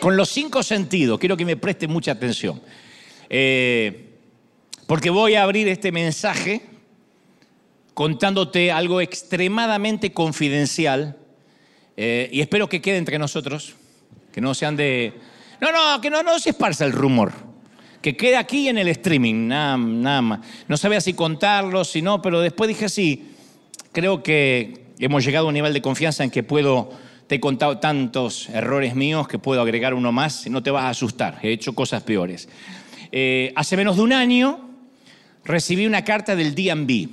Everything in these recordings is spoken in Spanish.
Con los cinco sentidos. Quiero que me presten mucha atención. Eh, porque voy a abrir este mensaje contándote algo extremadamente confidencial eh, y espero que quede entre nosotros, que no sean de... No, no, que no, se esparza el rumor, que quede aquí en el streaming, nada más. No sabía si contarlo, si no, pero después dije sí, creo que hemos llegado a un nivel de confianza en que puedo, te he contado tantos errores míos que puedo agregar uno más no te vas a asustar, he hecho cosas peores. Eh, hace menos de un año recibí una carta del DMV.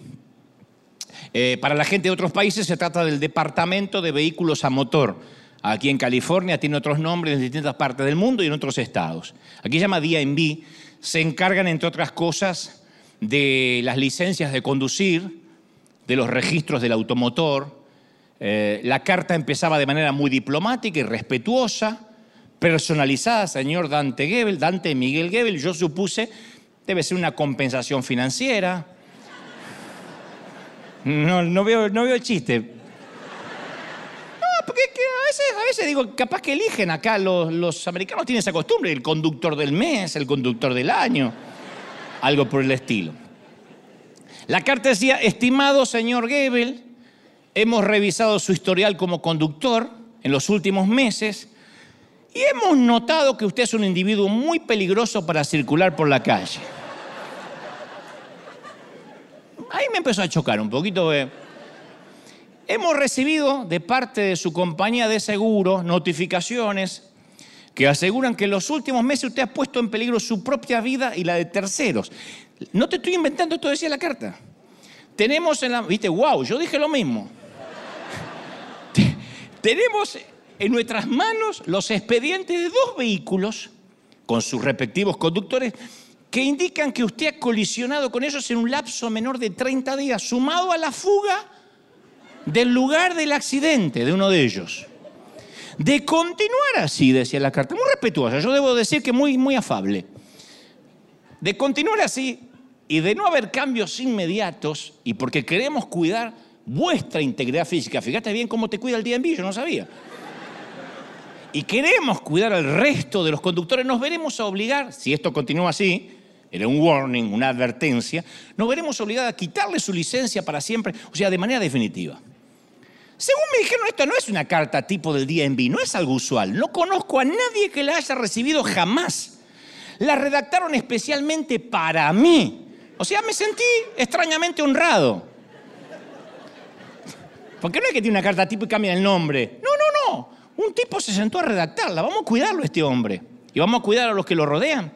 Eh, para la gente de otros países se trata del Departamento de Vehículos a Motor. Aquí en California tiene otros nombres en distintas partes del mundo y en otros estados. Aquí se llama DMV. Se encargan, entre otras cosas, de las licencias de conducir, de los registros del automotor. Eh, la carta empezaba de manera muy diplomática y respetuosa, personalizada, señor Dante Gebel, Dante Miguel Gebel. Yo supuse Debe ser una compensación financiera. No, veo, el chiste. No, porque veces, a veces digo, capaz que eligen acá, los, los americanos tienen esa costumbre, el conductor del mes, el conductor del año, algo por el estilo. La carta decía, estimado señor Gebel, hemos revisado su historial como conductor en los últimos meses y hemos notado que usted es un individuo muy peligroso para circular por la calle ahí me empezó a chocar un poquito. Eh. Hemos recibido de parte de su compañía de seguros notificaciones que aseguran que en los últimos meses usted ha puesto en peligro su propia vida y la de terceros. No te estoy inventando, esto decía la carta. Tenemos en la... Viste, wow, yo dije lo mismo. Tenemos en nuestras manos los expedientes de dos vehículos con sus respectivos conductores que indican que usted ha colisionado con ellos en un lapso menor de 30 días, sumado a la fuga del lugar del accidente de uno de ellos. De continuar así, decía la carta, muy respetuosa, yo debo decir que muy, muy afable. De continuar así y de no haber cambios inmediatos y porque queremos cuidar vuestra integridad física. Fíjate bien cómo te cuida el DMV, yo no sabía. Y queremos cuidar al resto de los conductores, nos veremos a obligar, si esto continúa así, era un warning, una advertencia, nos veremos obligados a quitarle su licencia para siempre, o sea, de manera definitiva. Según me dijeron, esto no es una carta tipo del DNB, no es algo usual. No conozco a nadie que la haya recibido jamás. La redactaron especialmente para mí. O sea, me sentí extrañamente honrado. Porque no es que tiene una carta tipo y cambia el nombre. No, no, no. Un tipo se sentó a redactarla. Vamos a cuidarlo este hombre. Y vamos a cuidar a los que lo rodean.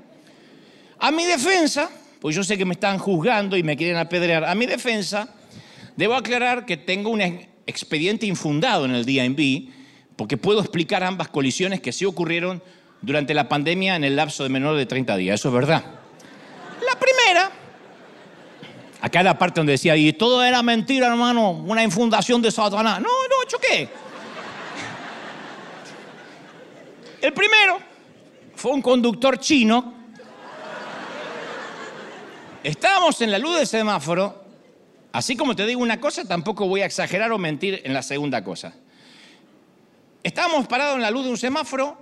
A mi defensa, pues yo sé que me están juzgando y me quieren apedrear, a mi defensa, debo aclarar que tengo un expediente infundado en el DMV, porque puedo explicar ambas colisiones que sí ocurrieron durante la pandemia en el lapso de menor de 30 días. Eso es verdad. La primera, acá la parte donde decía, y todo era mentira, hermano, una infundación de Satanás. No, no, choqué. El primero fue un conductor chino Estábamos en la luz del semáforo, así como te digo una cosa, tampoco voy a exagerar o mentir en la segunda cosa. Estábamos parados en la luz de un semáforo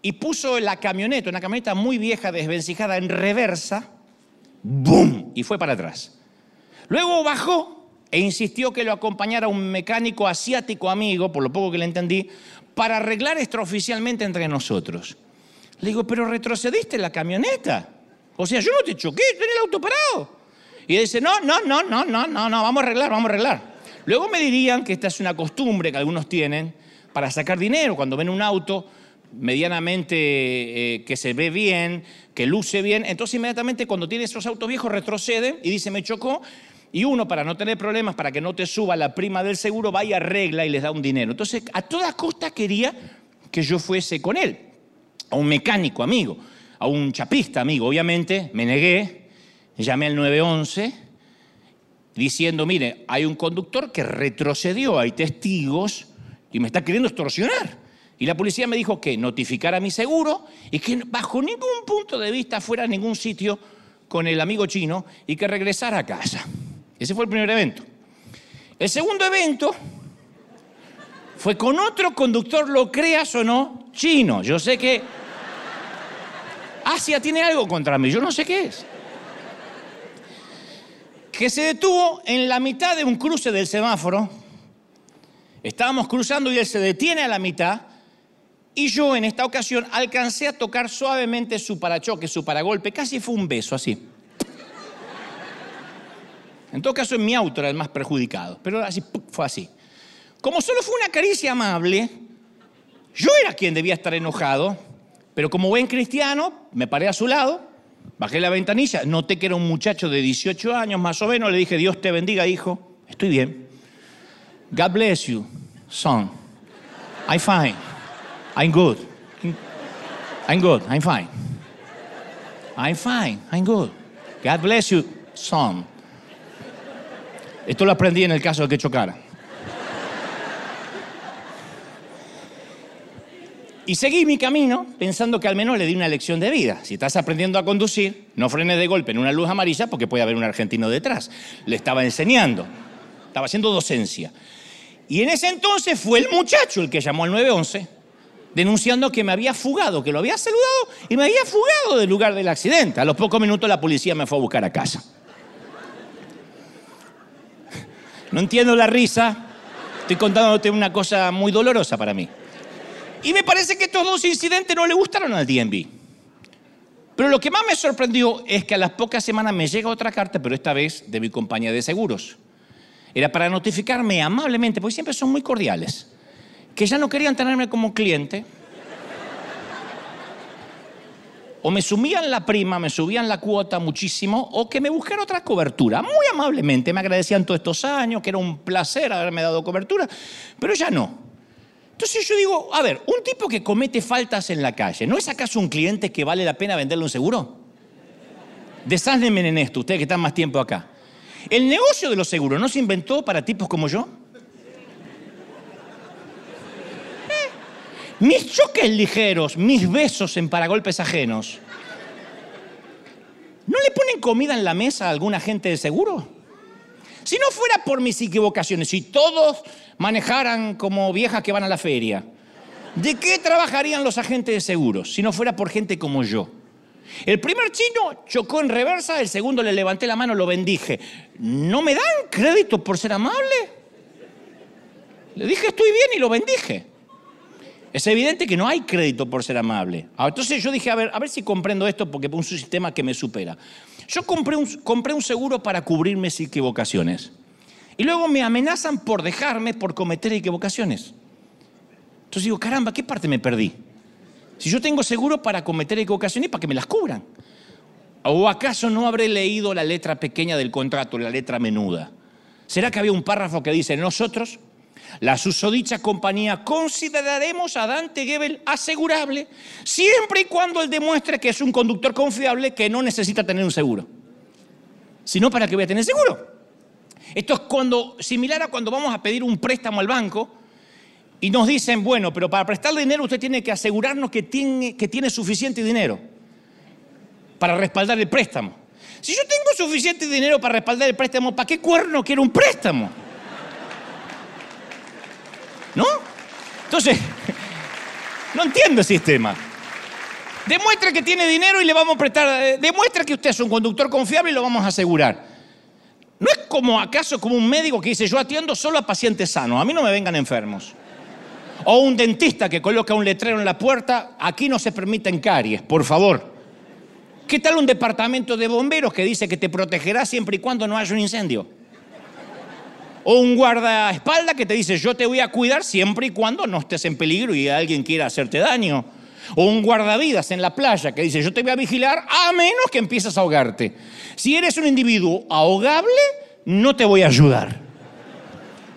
y puso la camioneta, una camioneta muy vieja, desvencijada, en reversa, ¡boom! Y fue para atrás. Luego bajó e insistió que lo acompañara un mecánico asiático amigo, por lo poco que le entendí, para arreglar extraoficialmente entre nosotros. Le digo, pero retrocediste la camioneta. O sea, yo no te choqué, tenía el auto parado. Y dice, no, no, no, no, no, no, no, vamos a arreglar, vamos a arreglar. Luego me dirían que esta es una costumbre que algunos tienen para sacar dinero. Cuando ven un auto medianamente eh, que se ve bien, que luce bien, entonces inmediatamente cuando tiene esos autos viejos retroceden y dice, me chocó. Y uno, para no tener problemas, para que no te suba la prima del seguro, va y arregla y les da un dinero. Entonces, a toda costa quería que yo fuese con él, a un mecánico amigo a un chapista amigo. Obviamente me negué, llamé al 911 diciendo, mire, hay un conductor que retrocedió, hay testigos y me está queriendo extorsionar. Y la policía me dijo que notificara mi seguro y que bajo ningún punto de vista fuera a ningún sitio con el amigo chino y que regresara a casa. Ese fue el primer evento. El segundo evento fue con otro conductor, lo creas o no, chino. Yo sé que Asia tiene algo contra mí, yo no sé qué es. Que se detuvo en la mitad de un cruce del semáforo. Estábamos cruzando y él se detiene a la mitad. Y yo en esta ocasión alcancé a tocar suavemente su parachoque, su paragolpe. Casi fue un beso así. En todo caso, en mi auto era el más perjudicado. Pero así fue así. Como solo fue una caricia amable, yo era quien debía estar enojado, pero como buen cristiano, me paré a su lado, bajé la ventanilla, noté que era un muchacho de 18 años más o menos, le dije, Dios te bendiga, hijo, estoy bien. God bless you, son. I'm fine. I'm good. I'm good. I'm fine. I'm fine. I'm good. God bless you, son. Esto lo aprendí en el caso de que chocara. Y seguí mi camino pensando que al menos le di una lección de vida. Si estás aprendiendo a conducir, no frenes de golpe en una luz amarilla porque puede haber un argentino detrás. Le estaba enseñando, estaba haciendo docencia. Y en ese entonces fue el muchacho el que llamó al 911 denunciando que me había fugado, que lo había saludado y me había fugado del lugar del accidente. A los pocos minutos la policía me fue a buscar a casa. No entiendo la risa, estoy contándote una cosa muy dolorosa para mí. Y me parece que estos dos incidentes no le gustaron al DNB. Pero lo que más me sorprendió es que a las pocas semanas me llega otra carta, pero esta vez de mi compañía de seguros. Era para notificarme amablemente, porque siempre son muy cordiales, que ya no querían tenerme como cliente. O me sumían la prima, me subían la cuota muchísimo, o que me buscaran otra cobertura. Muy amablemente me agradecían todos estos años, que era un placer haberme dado cobertura, pero ya no. Entonces yo digo, a ver, un tipo que comete faltas en la calle, ¿no es acaso un cliente que vale la pena venderle un seguro? Desánenme en esto, ustedes que están más tiempo acá. El negocio de los seguros no se inventó para tipos como yo. Mis choques ligeros, mis besos en paragolpes ajenos. ¿No le ponen comida en la mesa a algún agente de seguro? Si no fuera por mis equivocaciones, si todos manejaran como viejas que van a la feria, ¿de qué trabajarían los agentes de seguros si no fuera por gente como yo? El primer chino chocó en reversa, el segundo le levanté la mano, lo bendije. ¿No me dan crédito por ser amable? Le dije estoy bien y lo bendije. Es evidente que no hay crédito por ser amable. Ah, entonces yo dije, a ver, a ver si comprendo esto porque es un sistema que me supera. Yo compré un, compré un seguro para cubrir mis equivocaciones. Y luego me amenazan por dejarme por cometer equivocaciones. Entonces digo, caramba, ¿qué parte me perdí? Si yo tengo seguro para cometer equivocaciones, para que me las cubran. ¿O acaso no habré leído la letra pequeña del contrato, la letra menuda? ¿Será que había un párrafo que dice, nosotros la susodicha compañía consideraremos a Dante Gebel asegurable siempre y cuando él demuestre que es un conductor confiable que no necesita tener un seguro. Si no, ¿para qué voy a tener seguro? Esto es cuando, similar a cuando vamos a pedir un préstamo al banco y nos dicen, bueno, pero para prestarle dinero usted tiene que asegurarnos que tiene, que tiene suficiente dinero para respaldar el préstamo. Si yo tengo suficiente dinero para respaldar el préstamo, ¿para qué cuerno quiero un préstamo? ¿No? Entonces, no entiendo el sistema. Demuestra que tiene dinero y le vamos a prestar. Eh, demuestra que usted es un conductor confiable y lo vamos a asegurar. ¿No es como acaso como un médico que dice yo atiendo solo a pacientes sanos, a mí no me vengan enfermos? O un dentista que coloca un letrero en la puerta, aquí no se permiten caries, por favor. ¿Qué tal un departamento de bomberos que dice que te protegerá siempre y cuando no haya un incendio? O un guardaespaldas que te dice, yo te voy a cuidar siempre y cuando no estés en peligro y alguien quiera hacerte daño. O un guardavidas en la playa que dice, yo te voy a vigilar a menos que empieces a ahogarte. Si eres un individuo ahogable, no te voy a ayudar.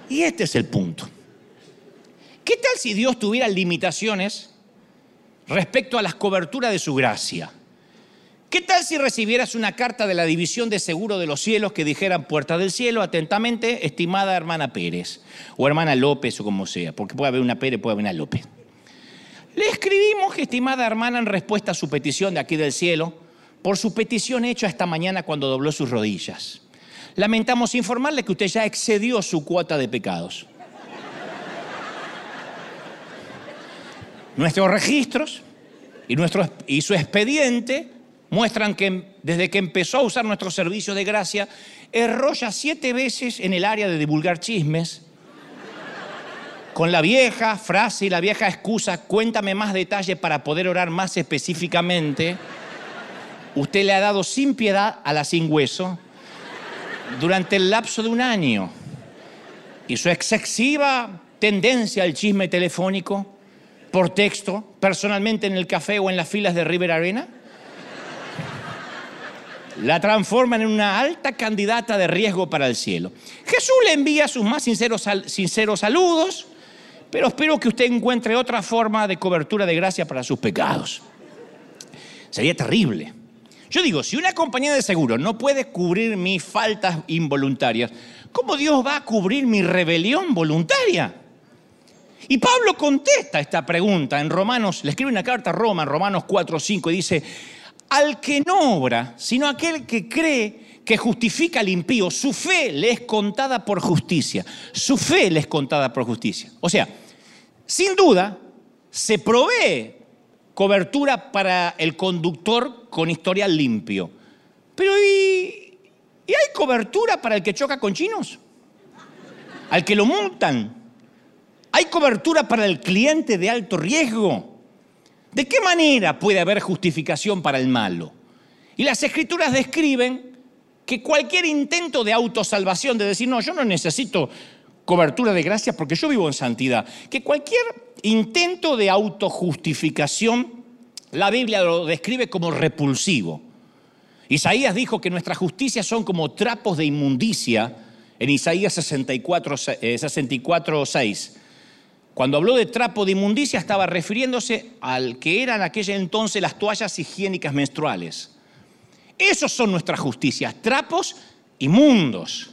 Y este es el punto. ¿Qué tal si Dios tuviera limitaciones respecto a las coberturas de su gracia? ¿Qué tal si recibieras una carta de la División de Seguro de los Cielos que dijeran Puerta del Cielo, atentamente, estimada hermana Pérez, o hermana López, o como sea, porque puede haber una Pérez, puede haber una López? Le escribimos, estimada hermana, en respuesta a su petición de aquí del cielo, por su petición hecha esta mañana cuando dobló sus rodillas. Lamentamos informarle que usted ya excedió su cuota de pecados. Nuestros registros y, nuestro, y su expediente muestran que desde que empezó a usar nuestro servicio de gracia, erró ya siete veces en el área de divulgar chismes, con la vieja frase y la vieja excusa, cuéntame más detalle para poder orar más específicamente. Usted le ha dado sin piedad a la sin hueso durante el lapso de un año. Y su excesiva tendencia al chisme telefónico, por texto, personalmente en el café o en las filas de River Arena, la transforman en una alta candidata de riesgo para el cielo. Jesús le envía sus más sinceros, sinceros saludos, pero espero que usted encuentre otra forma de cobertura de gracia para sus pecados. Sería terrible. Yo digo, si una compañía de seguro no puede cubrir mis faltas involuntarias, ¿cómo Dios va a cubrir mi rebelión voluntaria? Y Pablo contesta esta pregunta en Romanos, le escribe una carta a Roma, en Romanos 4, 5, y dice, al que no obra, sino aquel que cree que justifica al impío, su fe le es contada por justicia. Su fe le es contada por justicia. O sea, sin duda, se provee cobertura para el conductor con historial limpio. Pero ¿y, ¿y hay cobertura para el que choca con chinos? Al que lo multan. ¿Hay cobertura para el cliente de alto riesgo? ¿De qué manera puede haber justificación para el malo? Y las escrituras describen que cualquier intento de autosalvación, de decir, no, yo no necesito cobertura de gracia porque yo vivo en santidad, que cualquier intento de autojustificación, la Biblia lo describe como repulsivo. Isaías dijo que nuestras justicias son como trapos de inmundicia en Isaías 64, 64 6. Cuando habló de trapo de inmundicia estaba refiriéndose al que eran aquella entonces las toallas higiénicas menstruales. Esos son nuestras justicias, trapos inmundos,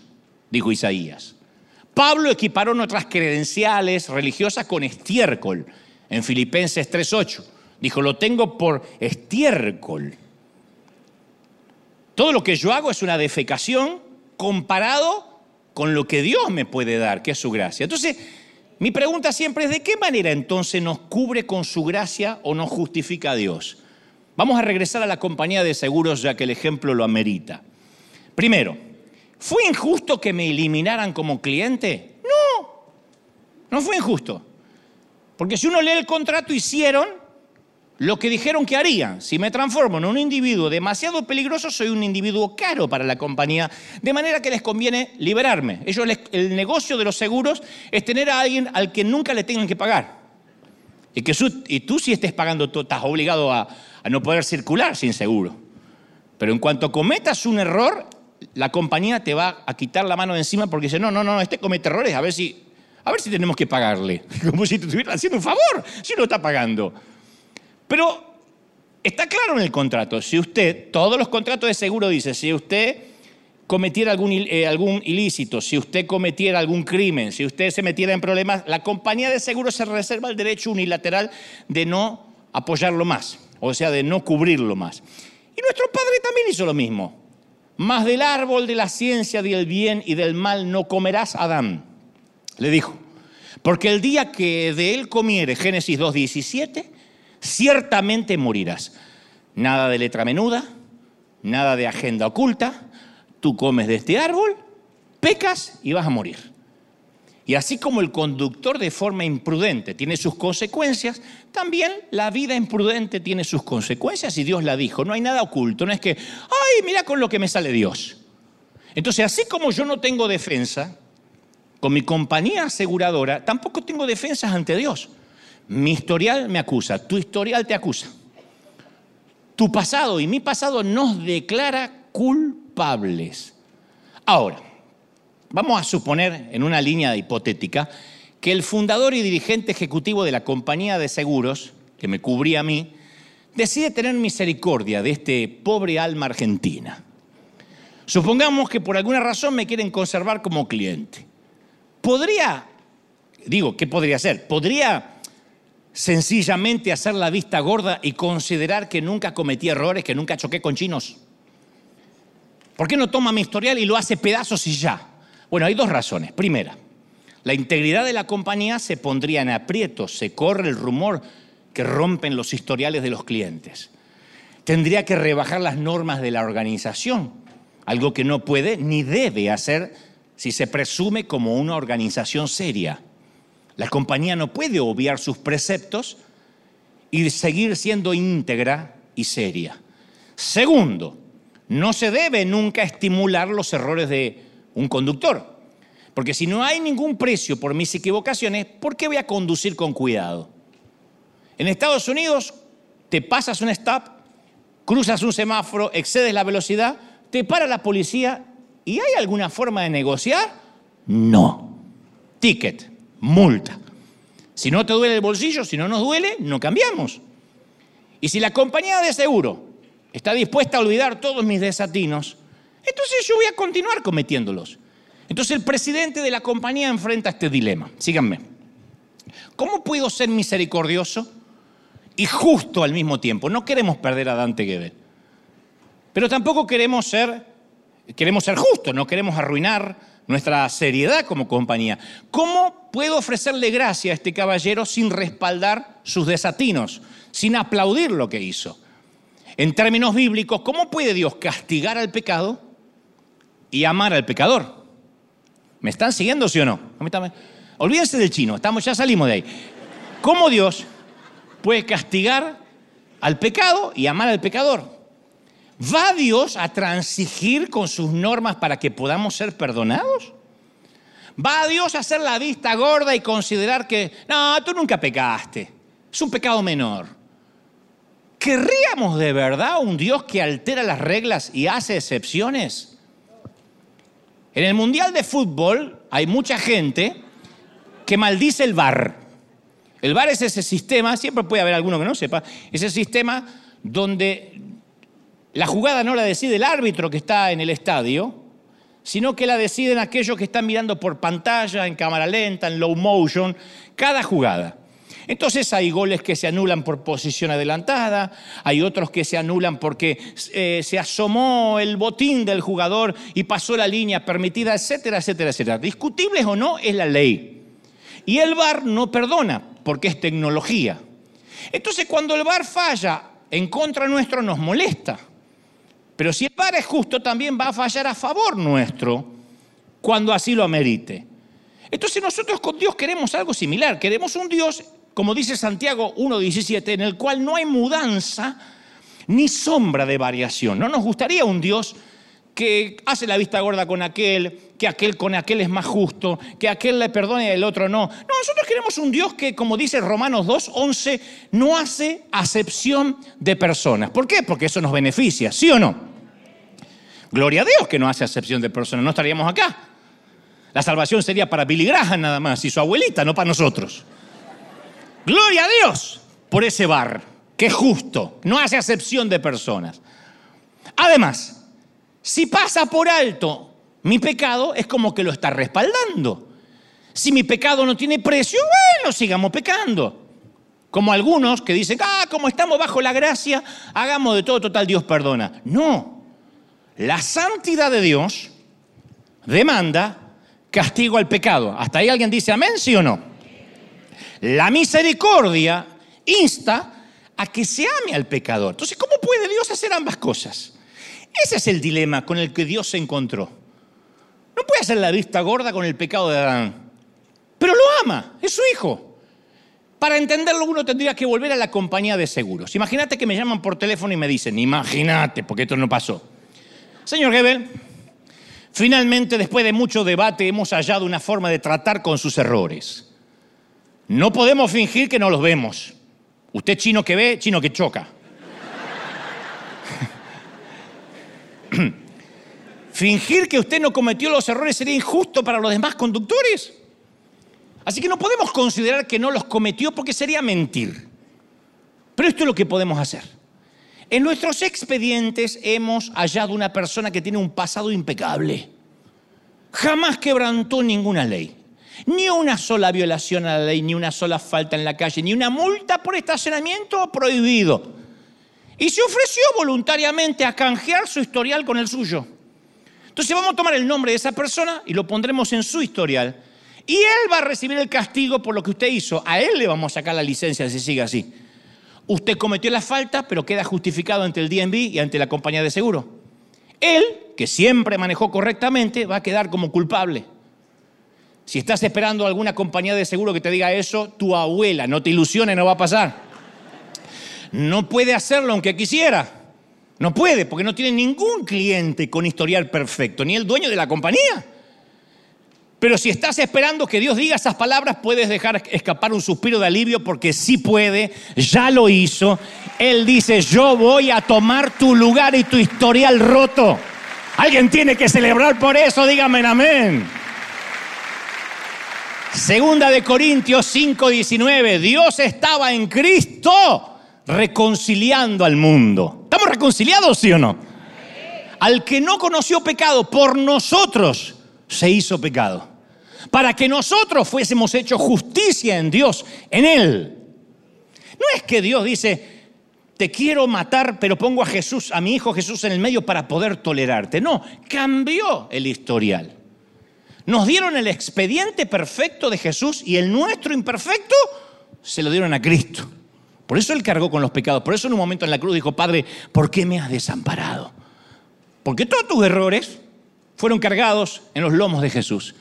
dijo Isaías. Pablo equiparó nuestras credenciales religiosas con estiércol en Filipenses 3.8. Dijo, lo tengo por estiércol. Todo lo que yo hago es una defecación comparado con lo que Dios me puede dar, que es su gracia. Entonces, mi pregunta siempre es, ¿de qué manera entonces nos cubre con su gracia o nos justifica a Dios? Vamos a regresar a la compañía de seguros ya que el ejemplo lo amerita. Primero, ¿fue injusto que me eliminaran como cliente? No, no fue injusto. Porque si uno lee el contrato, hicieron lo que dijeron que harían. Si me transformo en un individuo demasiado peligroso, soy un individuo caro para la compañía, de manera que les conviene liberarme. Ellos, el negocio de los seguros es tener a alguien al que nunca le tengan que pagar. Y, que y tú si estés pagando, tú estás obligado a, a no poder circular sin seguro. Pero en cuanto cometas un error, la compañía te va a quitar la mano de encima porque dice, no, no, no, este comete errores, a ver si, a ver si tenemos que pagarle. Como si te estuvieran haciendo un favor, si lo está pagando. Pero está claro en el contrato, si usted, todos los contratos de seguro dicen, si usted cometiera algún, eh, algún ilícito, si usted cometiera algún crimen, si usted se metiera en problemas, la compañía de seguro se reserva el derecho unilateral de no apoyarlo más, o sea, de no cubrirlo más. Y nuestro Padre también hizo lo mismo. Más del árbol de la ciencia del bien y del mal no comerás, Adán. Le dijo, porque el día que de él comiere, Génesis 2.17, ciertamente morirás. Nada de letra menuda, nada de agenda oculta, tú comes de este árbol, pecas y vas a morir. Y así como el conductor de forma imprudente tiene sus consecuencias, también la vida imprudente tiene sus consecuencias y Dios la dijo. No hay nada oculto, no es que, ay, mira con lo que me sale Dios. Entonces, así como yo no tengo defensa, con mi compañía aseguradora, tampoco tengo defensas ante Dios. Mi historial me acusa, tu historial te acusa. Tu pasado y mi pasado nos declara culpables. Ahora, vamos a suponer en una línea hipotética que el fundador y dirigente ejecutivo de la compañía de seguros, que me cubría a mí, decide tener misericordia de este pobre alma argentina. Supongamos que por alguna razón me quieren conservar como cliente. ¿Podría, digo, qué podría hacer? ¿Podría sencillamente hacer la vista gorda y considerar que nunca cometí errores, que nunca choqué con chinos? ¿Por qué no toma mi historial y lo hace pedazos y ya? Bueno, hay dos razones. Primera, la integridad de la compañía se pondría en aprietos, se corre el rumor que rompen los historiales de los clientes. Tendría que rebajar las normas de la organización, algo que no puede ni debe hacer si se presume como una organización seria. La compañía no puede obviar sus preceptos y seguir siendo íntegra y seria. Segundo, no se debe nunca estimular los errores de un conductor. Porque si no hay ningún precio por mis equivocaciones, ¿por qué voy a conducir con cuidado? En Estados Unidos te pasas un stop, cruzas un semáforo, excedes la velocidad, te para la policía y ¿hay alguna forma de negociar? No. Ticket, multa. Si no te duele el bolsillo, si no nos duele, no cambiamos. Y si la compañía de seguro está dispuesta a olvidar todos mis desatinos, entonces yo voy a continuar cometiéndolos. Entonces el presidente de la compañía enfrenta este dilema. Síganme. ¿Cómo puedo ser misericordioso y justo al mismo tiempo? No queremos perder a Dante Gebel, pero tampoco queremos ser, queremos ser justos, no queremos arruinar nuestra seriedad como compañía. ¿Cómo puedo ofrecerle gracia a este caballero sin respaldar sus desatinos, sin aplaudir lo que hizo? En términos bíblicos, ¿cómo puede Dios castigar al pecado y amar al pecador? ¿Me están siguiendo, sí o no? Olvídense del chino, estamos, ya salimos de ahí. ¿Cómo Dios puede castigar al pecado y amar al pecador? ¿Va Dios a transigir con sus normas para que podamos ser perdonados? ¿Va Dios a hacer la vista gorda y considerar que, no, tú nunca pecaste, es un pecado menor? ¿Querríamos de verdad un Dios que altera las reglas y hace excepciones? En el Mundial de Fútbol hay mucha gente que maldice el VAR. El VAR es ese sistema, siempre puede haber alguno que no sepa, ese sistema donde la jugada no la decide el árbitro que está en el estadio, sino que la deciden aquellos que están mirando por pantalla, en cámara lenta, en low motion, cada jugada. Entonces hay goles que se anulan por posición adelantada, hay otros que se anulan porque eh, se asomó el botín del jugador y pasó la línea permitida, etcétera, etcétera, etcétera. Discutibles o no, es la ley. Y el VAR no perdona porque es tecnología. Entonces cuando el VAR falla en contra nuestro nos molesta. Pero si el VAR es justo, también va a fallar a favor nuestro cuando así lo amerite. Entonces nosotros con Dios queremos algo similar. Queremos un Dios como dice Santiago 1.17, en el cual no hay mudanza ni sombra de variación. No nos gustaría un Dios que hace la vista gorda con aquel, que aquel con aquel es más justo, que aquel le perdone y el otro no. No, nosotros queremos un Dios que, como dice Romanos 2.11, no hace acepción de personas. ¿Por qué? Porque eso nos beneficia, ¿sí o no? Gloria a Dios que no hace acepción de personas, no estaríamos acá. La salvación sería para Billy Graham nada más y su abuelita, no para nosotros. Gloria a Dios por ese bar, que es justo, no hace acepción de personas. Además, si pasa por alto mi pecado, es como que lo está respaldando. Si mi pecado no tiene precio, bueno, sigamos pecando. Como algunos que dicen, ah, como estamos bajo la gracia, hagamos de todo, total, Dios perdona. No, la santidad de Dios demanda castigo al pecado. ¿Hasta ahí alguien dice amén, sí o no? La misericordia insta a que se ame al pecador. Entonces, ¿cómo puede Dios hacer ambas cosas? Ese es el dilema con el que Dios se encontró. No puede hacer la vista gorda con el pecado de Adán, pero lo ama, es su hijo. Para entenderlo uno tendría que volver a la compañía de seguros. Imagínate que me llaman por teléfono y me dicen, imagínate, porque esto no pasó. Señor Gebel, finalmente después de mucho debate hemos hallado una forma de tratar con sus errores. No podemos fingir que no los vemos. Usted chino que ve, chino que choca. fingir que usted no cometió los errores sería injusto para los demás conductores. Así que no podemos considerar que no los cometió porque sería mentir. Pero esto es lo que podemos hacer. En nuestros expedientes hemos hallado una persona que tiene un pasado impecable. Jamás quebrantó ninguna ley. Ni una sola violación a la ley, ni una sola falta en la calle, ni una multa por estacionamiento prohibido. Y se ofreció voluntariamente a canjear su historial con el suyo. Entonces vamos a tomar el nombre de esa persona y lo pondremos en su historial. Y él va a recibir el castigo por lo que usted hizo. A él le vamos a sacar la licencia si sigue así. Usted cometió la falta, pero queda justificado ante el DNB y ante la compañía de seguro. Él, que siempre manejó correctamente, va a quedar como culpable. Si estás esperando alguna compañía de seguro que te diga eso, tu abuela, no te ilusiones, no va a pasar. No puede hacerlo aunque quisiera. No puede, porque no tiene ningún cliente con historial perfecto, ni el dueño de la compañía. Pero si estás esperando que Dios diga esas palabras, puedes dejar escapar un suspiro de alivio porque sí puede, ya lo hizo. Él dice, yo voy a tomar tu lugar y tu historial roto. Alguien tiene que celebrar por eso, dígame amén. Segunda de Corintios 5:19, Dios estaba en Cristo reconciliando al mundo. ¿Estamos reconciliados, sí o no? Al que no conoció pecado por nosotros se hizo pecado, para que nosotros fuésemos hechos justicia en Dios, en Él. No es que Dios dice, te quiero matar, pero pongo a Jesús, a mi hijo Jesús en el medio para poder tolerarte. No, cambió el historial. Nos dieron el expediente perfecto de Jesús y el nuestro imperfecto se lo dieron a Cristo. Por eso Él cargó con los pecados. Por eso en un momento en la cruz dijo, Padre, ¿por qué me has desamparado? Porque todos tus errores fueron cargados en los lomos de Jesús.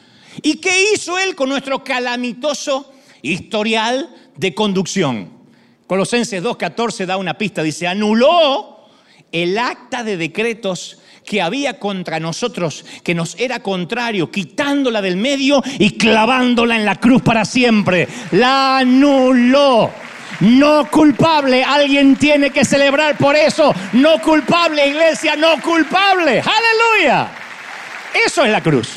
¿Y qué hizo Él con nuestro calamitoso historial de conducción? Colosenses 2.14 da una pista, dice, anuló el acta de decretos que había contra nosotros, que nos era contrario, quitándola del medio y clavándola en la cruz para siempre. La anuló. No culpable, alguien tiene que celebrar por eso. No culpable, iglesia, no culpable. Aleluya. Eso es la cruz.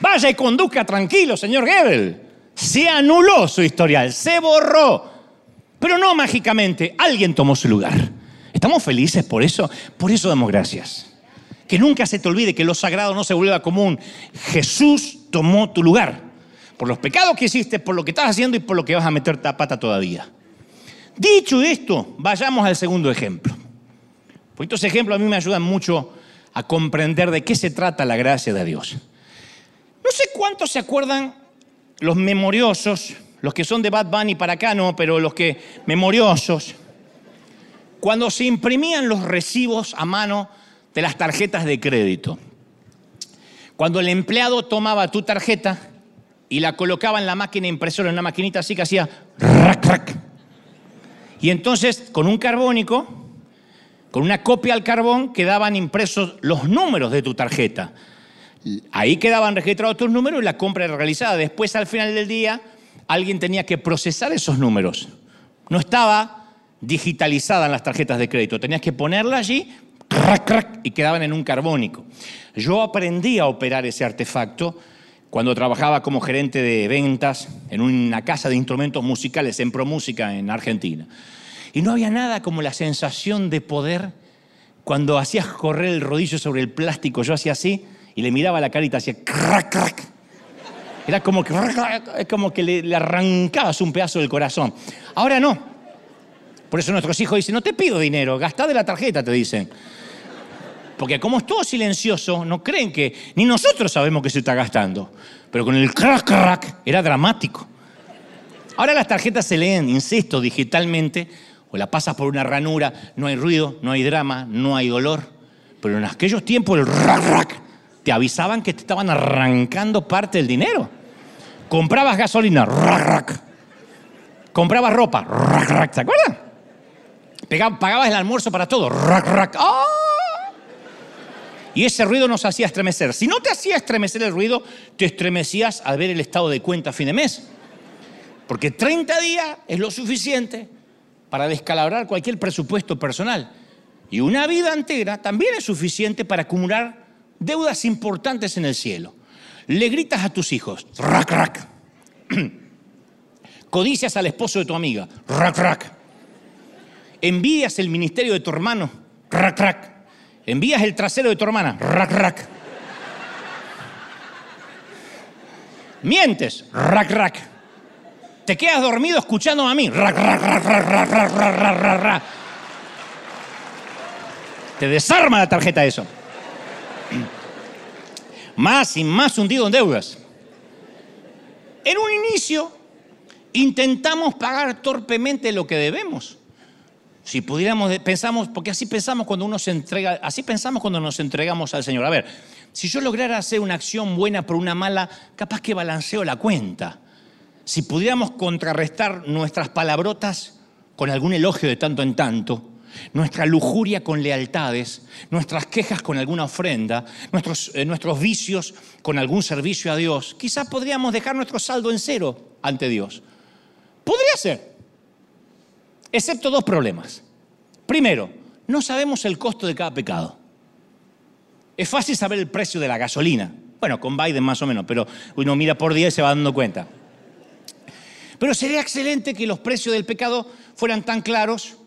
Vaya y conduzca tranquilo, señor Gebel. Se anuló su historial, se borró. Pero no mágicamente, alguien tomó su lugar. ¿Estamos felices por eso? Por eso damos gracias. Que nunca se te olvide que lo sagrado no se vuelva común. Jesús tomó tu lugar. Por los pecados que hiciste, por lo que estás haciendo y por lo que vas a meter ta pata todavía. Dicho esto, vayamos al segundo ejemplo. Porque estos ejemplos a mí me ayudan mucho a comprender de qué se trata la gracia de Dios. No sé cuántos se acuerdan los memoriosos, los que son de Bad Bunny para acá no, pero los que memoriosos, cuando se imprimían los recibos a mano de las tarjetas de crédito. Cuando el empleado tomaba tu tarjeta y la colocaba en la máquina impresora, en una maquinita así que hacía rac. Y entonces, con un carbónico, con una copia al carbón quedaban impresos los números de tu tarjeta. Ahí quedaban registrados tus números y la compra era realizada. Después, al final del día, alguien tenía que procesar esos números. No estaba digitalizada en las tarjetas de crédito. Tenías que ponerla allí y quedaban en un carbónico. Yo aprendí a operar ese artefacto cuando trabajaba como gerente de ventas en una casa de instrumentos musicales en ProMúsica en Argentina. Y no había nada como la sensación de poder cuando hacías correr el rodillo sobre el plástico. Yo hacía así y le miraba la carita, hacía crack, crack. Era como que, como que le, arrancabas un pedazo del corazón. Ahora no. Por eso nuestros hijos dicen, no te pido dinero, gastá de la tarjeta, te dicen. Porque como es todo silencioso, no creen que ni nosotros sabemos que se está gastando. Pero con el crack, crack, era dramático. Ahora las tarjetas se leen, insisto, digitalmente o la pasas por una ranura, no hay ruido, no hay drama, no hay dolor. Pero en aquellos tiempos el rack, rack, te avisaban que te estaban arrancando parte del dinero. Comprabas gasolina, rack, rack. Comprabas ropa, rack, rack, ¿te acuerdas? Pagabas el almuerzo para todo, rack, rack. ¡Ah! Y ese ruido nos hacía estremecer. Si no te hacía estremecer el ruido, te estremecías al ver el estado de cuenta a fin de mes. Porque 30 días es lo suficiente para descalabrar cualquier presupuesto personal. Y una vida entera también es suficiente para acumular deudas importantes en el cielo. Le gritas a tus hijos, rac, rac. Codicias al esposo de tu amiga, rac, rac. Envidias el ministerio de tu hermano, rac, rac. Envías el trasero de tu hermana, rac, rac. Mientes, rac, rac. Te quedas dormido escuchando a mí. Te desarma la tarjeta eso. Más y más hundido en deudas. En un inicio, intentamos pagar torpemente lo que debemos. Si pudiéramos, pensamos, porque así pensamos cuando uno se entrega, así pensamos cuando nos entregamos al Señor. A ver, si yo lograra hacer una acción buena por una mala, capaz que balanceo la cuenta. Si pudiéramos contrarrestar nuestras palabrotas con algún elogio de tanto en tanto, nuestra lujuria con lealtades, nuestras quejas con alguna ofrenda, nuestros, eh, vicios con algún servicio a Dios, quizás podríamos dejar nuestro saldo en cero ante Dios. Podría ser excepto dos problemas. Primero, no sabemos el costo de cada pecado. Es fácil saber el precio de la gasolina. Bueno, con Biden más o menos, pero uno mira por día y se va dando cuenta. Pero sería excelente que los precios del pecado fueran tan claros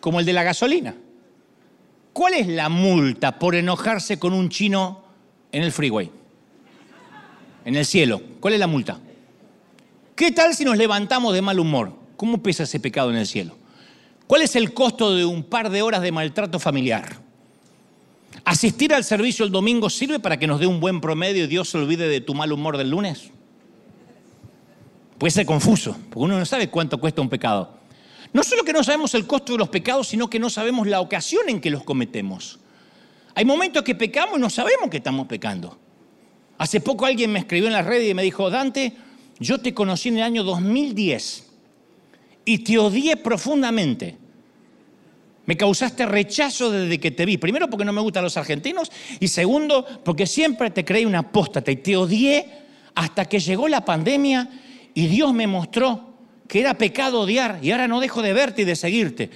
como el de la gasolina. ¿Cuál es la multa por enojarse con un chino en el freeway? En el cielo. ¿Cuál es la multa? ¿Qué tal si nos levantamos de mal humor? ¿Cómo pesa ese pecado en el cielo? ¿Cuál es el costo de un par de horas de maltrato familiar? ¿Asistir al servicio el domingo sirve para que nos dé un buen promedio y Dios se olvide de tu mal humor del lunes? Puede ser confuso, porque uno no sabe cuánto cuesta un pecado. No solo que no sabemos el costo de los pecados, sino que no sabemos la ocasión en que los cometemos. Hay momentos que pecamos y no sabemos que estamos pecando. Hace poco alguien me escribió en las redes y me dijo, Dante, yo te conocí en el año 2010 y te odié profundamente. Me causaste rechazo desde que te vi. Primero porque no me gustan los argentinos y segundo porque siempre te creí una apóstata y te odié hasta que llegó la pandemia y Dios me mostró que era pecado odiar y ahora no dejo de verte y de seguirte.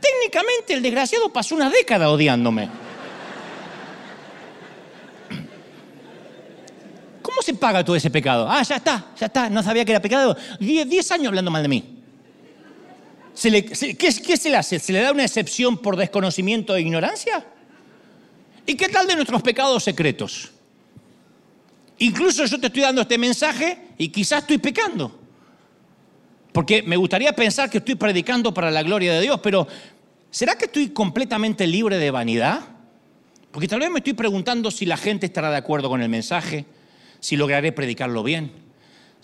Técnicamente el desgraciado pasó una década odiándome. ¿Cómo se paga todo ese pecado? Ah, ya está, ya está, no sabía que era pecado. Diez, años hablando mal de mí. ¿qué, se le hace? ¿Se le da una excepción por desconocimiento e ignorancia? ¿Y qué tal de nuestros pecados secretos? Incluso yo te estoy dando este mensaje y quizás estoy pecando. Porque me gustaría pensar que estoy predicando para la gloria de Dios, pero ¿será que estoy completamente libre de vanidad? Porque tal vez me estoy preguntando si la gente estará de acuerdo con el mensaje, si lograré predicarlo bien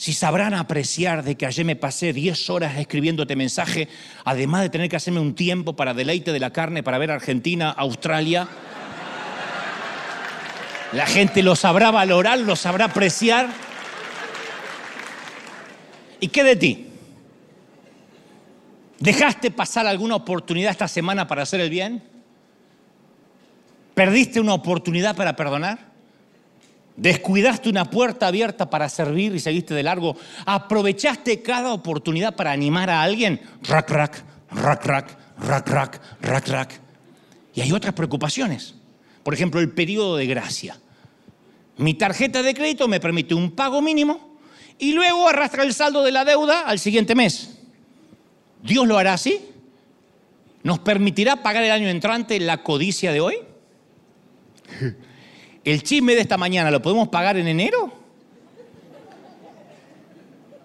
si sabrán apreciar de que ayer me pasé 10 horas escribiendo este mensaje, además de tener que hacerme un tiempo para deleite de la carne, para ver Argentina, Australia. La gente lo sabrá valorar, lo sabrá apreciar. ¿Y qué de ti? ¿Dejaste pasar alguna oportunidad esta semana para hacer el bien? ¿Perdiste una oportunidad para perdonar? Descuidaste una puerta abierta para servir y seguiste de largo. Aprovechaste cada oportunidad para animar a alguien. Rack, rack, rack, rack, rack, rack, rack. Y hay otras preocupaciones. Por ejemplo, el periodo de gracia. Mi tarjeta de crédito me permite un pago mínimo y luego arrastra el saldo de la deuda al siguiente mes. ¿Dios lo hará así? ¿Nos permitirá pagar el año entrante la codicia de hoy? ¿El chisme de esta mañana lo podemos pagar en enero?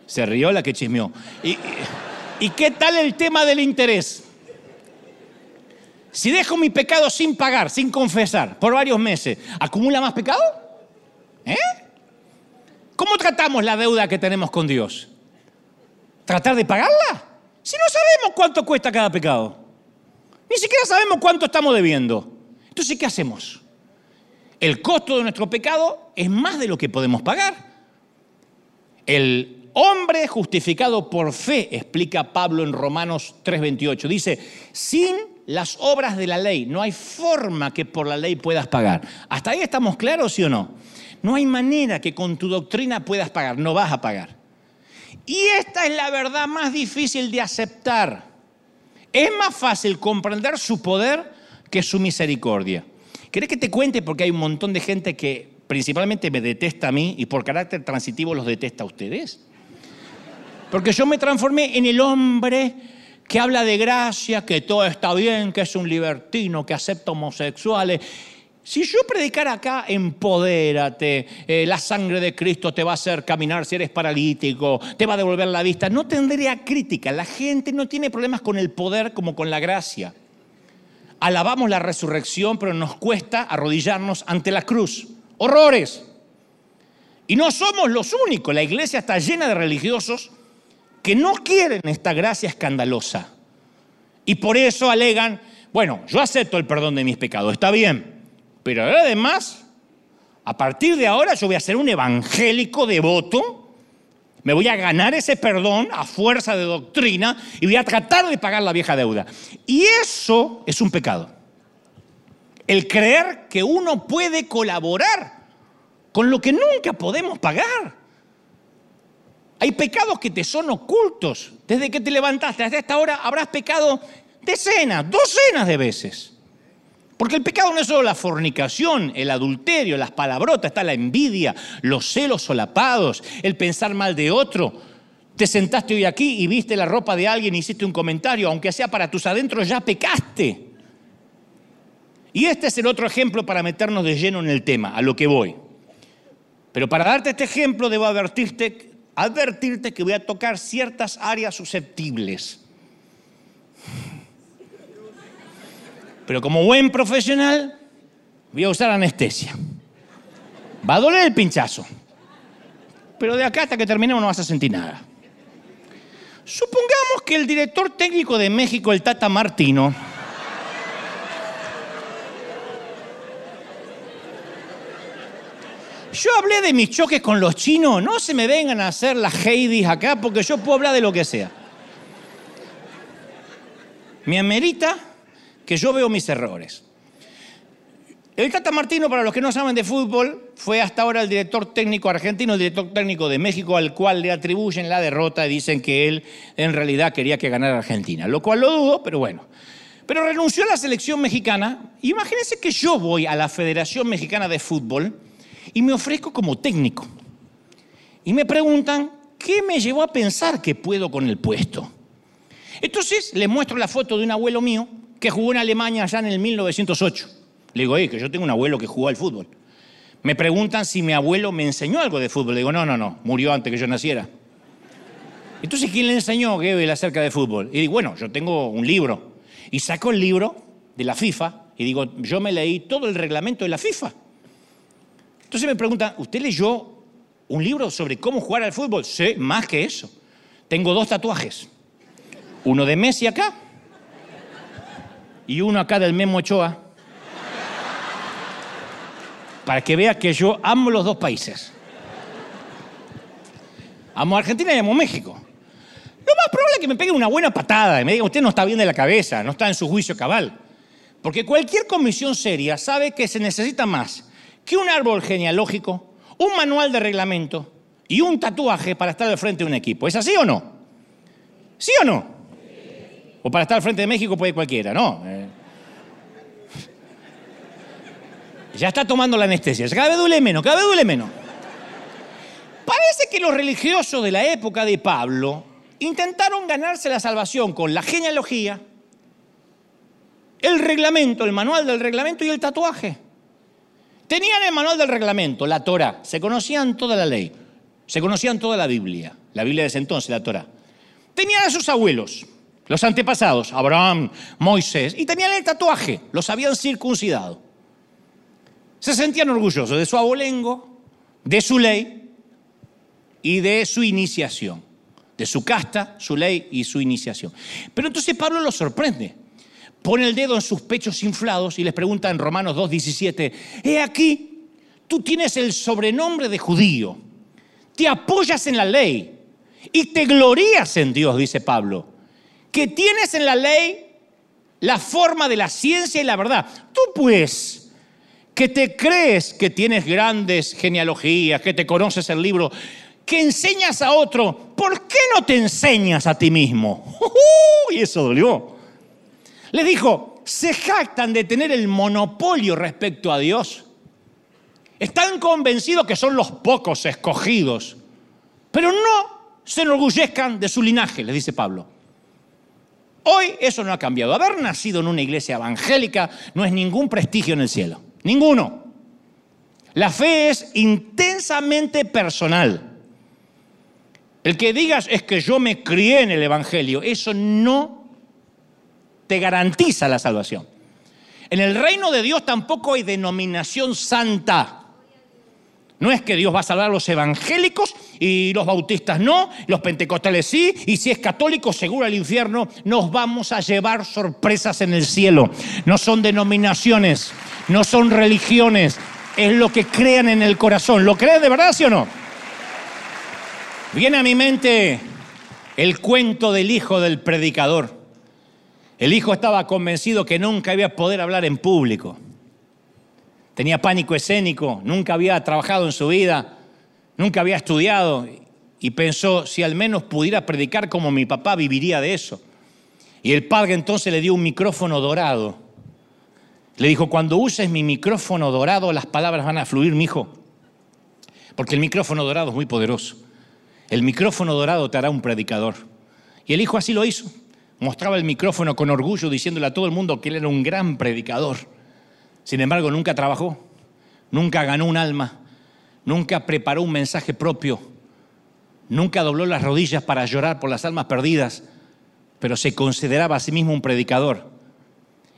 Se rió la que chismeó. ¿Y, ¿Y, qué tal el tema del interés? Si dejo mi pecado sin pagar, sin confesar, por varios meses, ¿acumula más pecado? ¿Eh? ¿Cómo tratamos la deuda que tenemos con Dios? ¿Tratar de pagarla? Si no sabemos cuánto cuesta cada pecado. Ni siquiera sabemos cuánto estamos debiendo. Entonces, ¿qué hacemos? El costo de nuestro pecado es más de lo que podemos pagar. El hombre justificado por fe, explica Pablo en Romanos 3:28, dice, sin las obras de la ley no hay forma que por la ley puedas pagar. ¿Hasta ahí estamos claros, sí o no? No hay manera que con tu doctrina puedas pagar, no vas a pagar. Y esta es la verdad más difícil de aceptar. Es más fácil comprender su poder que su misericordia. ¿Querés que te cuente? Porque hay un montón de gente que principalmente me detesta a mí y por carácter transitivo los detesta a ustedes. Porque yo me transformé en el hombre que habla de gracia, que todo está bien, que es un libertino, que acepta homosexuales. Si yo predicara acá, empodérate, eh, la sangre de Cristo te va a hacer caminar si eres paralítico, te va a devolver la vista, no tendría crítica. La gente no tiene problemas con el poder como con la gracia alabamos la resurrección, pero nos cuesta arrodillarnos ante la cruz. Horrores. Y no somos los únicos. La iglesia está llena de religiosos que no quieren esta gracia escandalosa. Y por eso alegan, bueno, yo acepto el perdón de mis pecados, está bien, pero además, a partir de ahora yo voy a ser un evangélico devoto, me voy a ganar ese perdón a fuerza de doctrina y voy a tratar de pagar la vieja deuda. Y eso es un pecado. El creer que uno puede colaborar con lo que nunca podemos pagar. Hay pecados que te son ocultos. Desde que te levantaste hasta esta hora habrás pecado decenas, docenas de veces. Porque el pecado no es solo la fornicación, el adulterio, las palabrotas, está la envidia, los celos solapados, el pensar mal de otro. Te sentaste hoy aquí y viste la ropa de alguien y hiciste un comentario, aunque sea para tus adentros, ya pecaste. Y este es el otro ejemplo para meternos de lleno en el tema, a lo que voy. Pero para darte este ejemplo debo advertirte, advertirte que voy a tocar ciertas áreas susceptibles. Pero como buen profesional, voy a usar anestesia. Va a doler el pinchazo. Pero de acá hasta que terminemos no vas a sentir nada. Supongamos que el director técnico de México, el Tata Martino, Yo hablé de mis choques con los chinos, no se me vengan a hacer las Heidi acá porque yo puedo hablar de lo que sea. Me amerita que yo veo mis errores. El Tata Martino, para los que no saben de fútbol, fue hasta ahora el director técnico argentino, el director técnico de México, al cual le atribuyen la derrota y dicen que él en realidad quería que ganara Argentina, lo cual lo dudo, pero bueno. Pero renunció a la selección mexicana. Imagínense que yo voy a la Federación Mexicana de Fútbol y me ofrezco como técnico. Y me preguntan, ¿qué me llevó a pensar que puedo con el puesto? Entonces les muestro la foto de un abuelo mío que jugó en Alemania allá en el 1908. Le digo, que yo tengo un abuelo que jugó al fútbol. Me preguntan si mi abuelo me enseñó algo de fútbol. Le digo, no, no, no, murió antes que yo naciera. Entonces, ¿quién le enseñó Goebbels acerca de fútbol? Y digo, bueno, yo tengo un libro. Y saco el libro de la FIFA y digo, yo me leí todo el reglamento de la FIFA. Entonces me preguntan, ¿usted leyó un libro sobre cómo jugar al fútbol? Sé más que eso. Tengo dos tatuajes. Uno de Messi acá y uno acá del Memo Ochoa, para que vea que yo amo los dos países. Amo Argentina y amo México. Lo más probable es que me pegue una buena patada y me diga, usted no está bien de la cabeza, no está en su juicio cabal. Porque cualquier comisión seria sabe que se necesita más que un árbol genealógico, un manual de reglamento y un tatuaje para estar al frente de un equipo. ¿Es así o no? ¿Sí o no? O para estar al frente de México puede cualquiera, ¿no? Eh. Ya está tomando la anestesia. Cada vez duele menos, cada vez duele menos. Parece que los religiosos de la época de Pablo intentaron ganarse la salvación con la genealogía, el reglamento, el manual del reglamento y el tatuaje. Tenían el manual del reglamento, la Torah, se conocían toda la ley, se conocían toda la Biblia, la Biblia de ese entonces, la Torah. Tenían a sus abuelos, los antepasados, Abraham, Moisés, y tenían el tatuaje, los habían circuncidado. Se sentían orgullosos de su abolengo, de su ley y de su iniciación, de su casta, su ley y su iniciación. Pero entonces Pablo los sorprende. Pone el dedo en sus pechos inflados y les pregunta en Romanos 2.17, he aquí, tú tienes el sobrenombre de judío, te apoyas en la ley y te glorías en Dios, dice Pablo que tienes en la ley la forma de la ciencia y la verdad. Tú pues, que te crees que tienes grandes genealogías, que te conoces el libro, que enseñas a otro, ¿por qué no te enseñas a ti mismo? y eso dolió. Le dijo, se jactan de tener el monopolio respecto a Dios. Están convencidos que son los pocos escogidos, pero no se enorgullezcan de su linaje, les dice Pablo. Hoy eso no ha cambiado. Haber nacido en una iglesia evangélica no es ningún prestigio en el cielo. Ninguno. La fe es intensamente personal. El que digas es que yo me crié en el Evangelio, eso no te garantiza la salvación. En el reino de Dios tampoco hay denominación santa. No es que Dios va a salvar a los evangélicos y los bautistas no, los pentecostales sí, y si es católico seguro al infierno, nos vamos a llevar sorpresas en el cielo. No son denominaciones, no son religiones, es lo que crean en el corazón. ¿Lo creen de verdad, sí o no? Viene a mi mente el cuento del hijo del predicador. El hijo estaba convencido que nunca iba a poder hablar en público. Tenía pánico escénico, nunca había trabajado en su vida, nunca había estudiado y pensó, si al menos pudiera predicar como mi papá, viviría de eso. Y el padre entonces le dio un micrófono dorado. Le dijo, cuando uses mi micrófono dorado, las palabras van a fluir, mi hijo. Porque el micrófono dorado es muy poderoso. El micrófono dorado te hará un predicador. Y el hijo así lo hizo. Mostraba el micrófono con orgullo diciéndole a todo el mundo que él era un gran predicador. Sin embargo, nunca trabajó, nunca ganó un alma, nunca preparó un mensaje propio, nunca dobló las rodillas para llorar por las almas perdidas, pero se consideraba a sí mismo un predicador.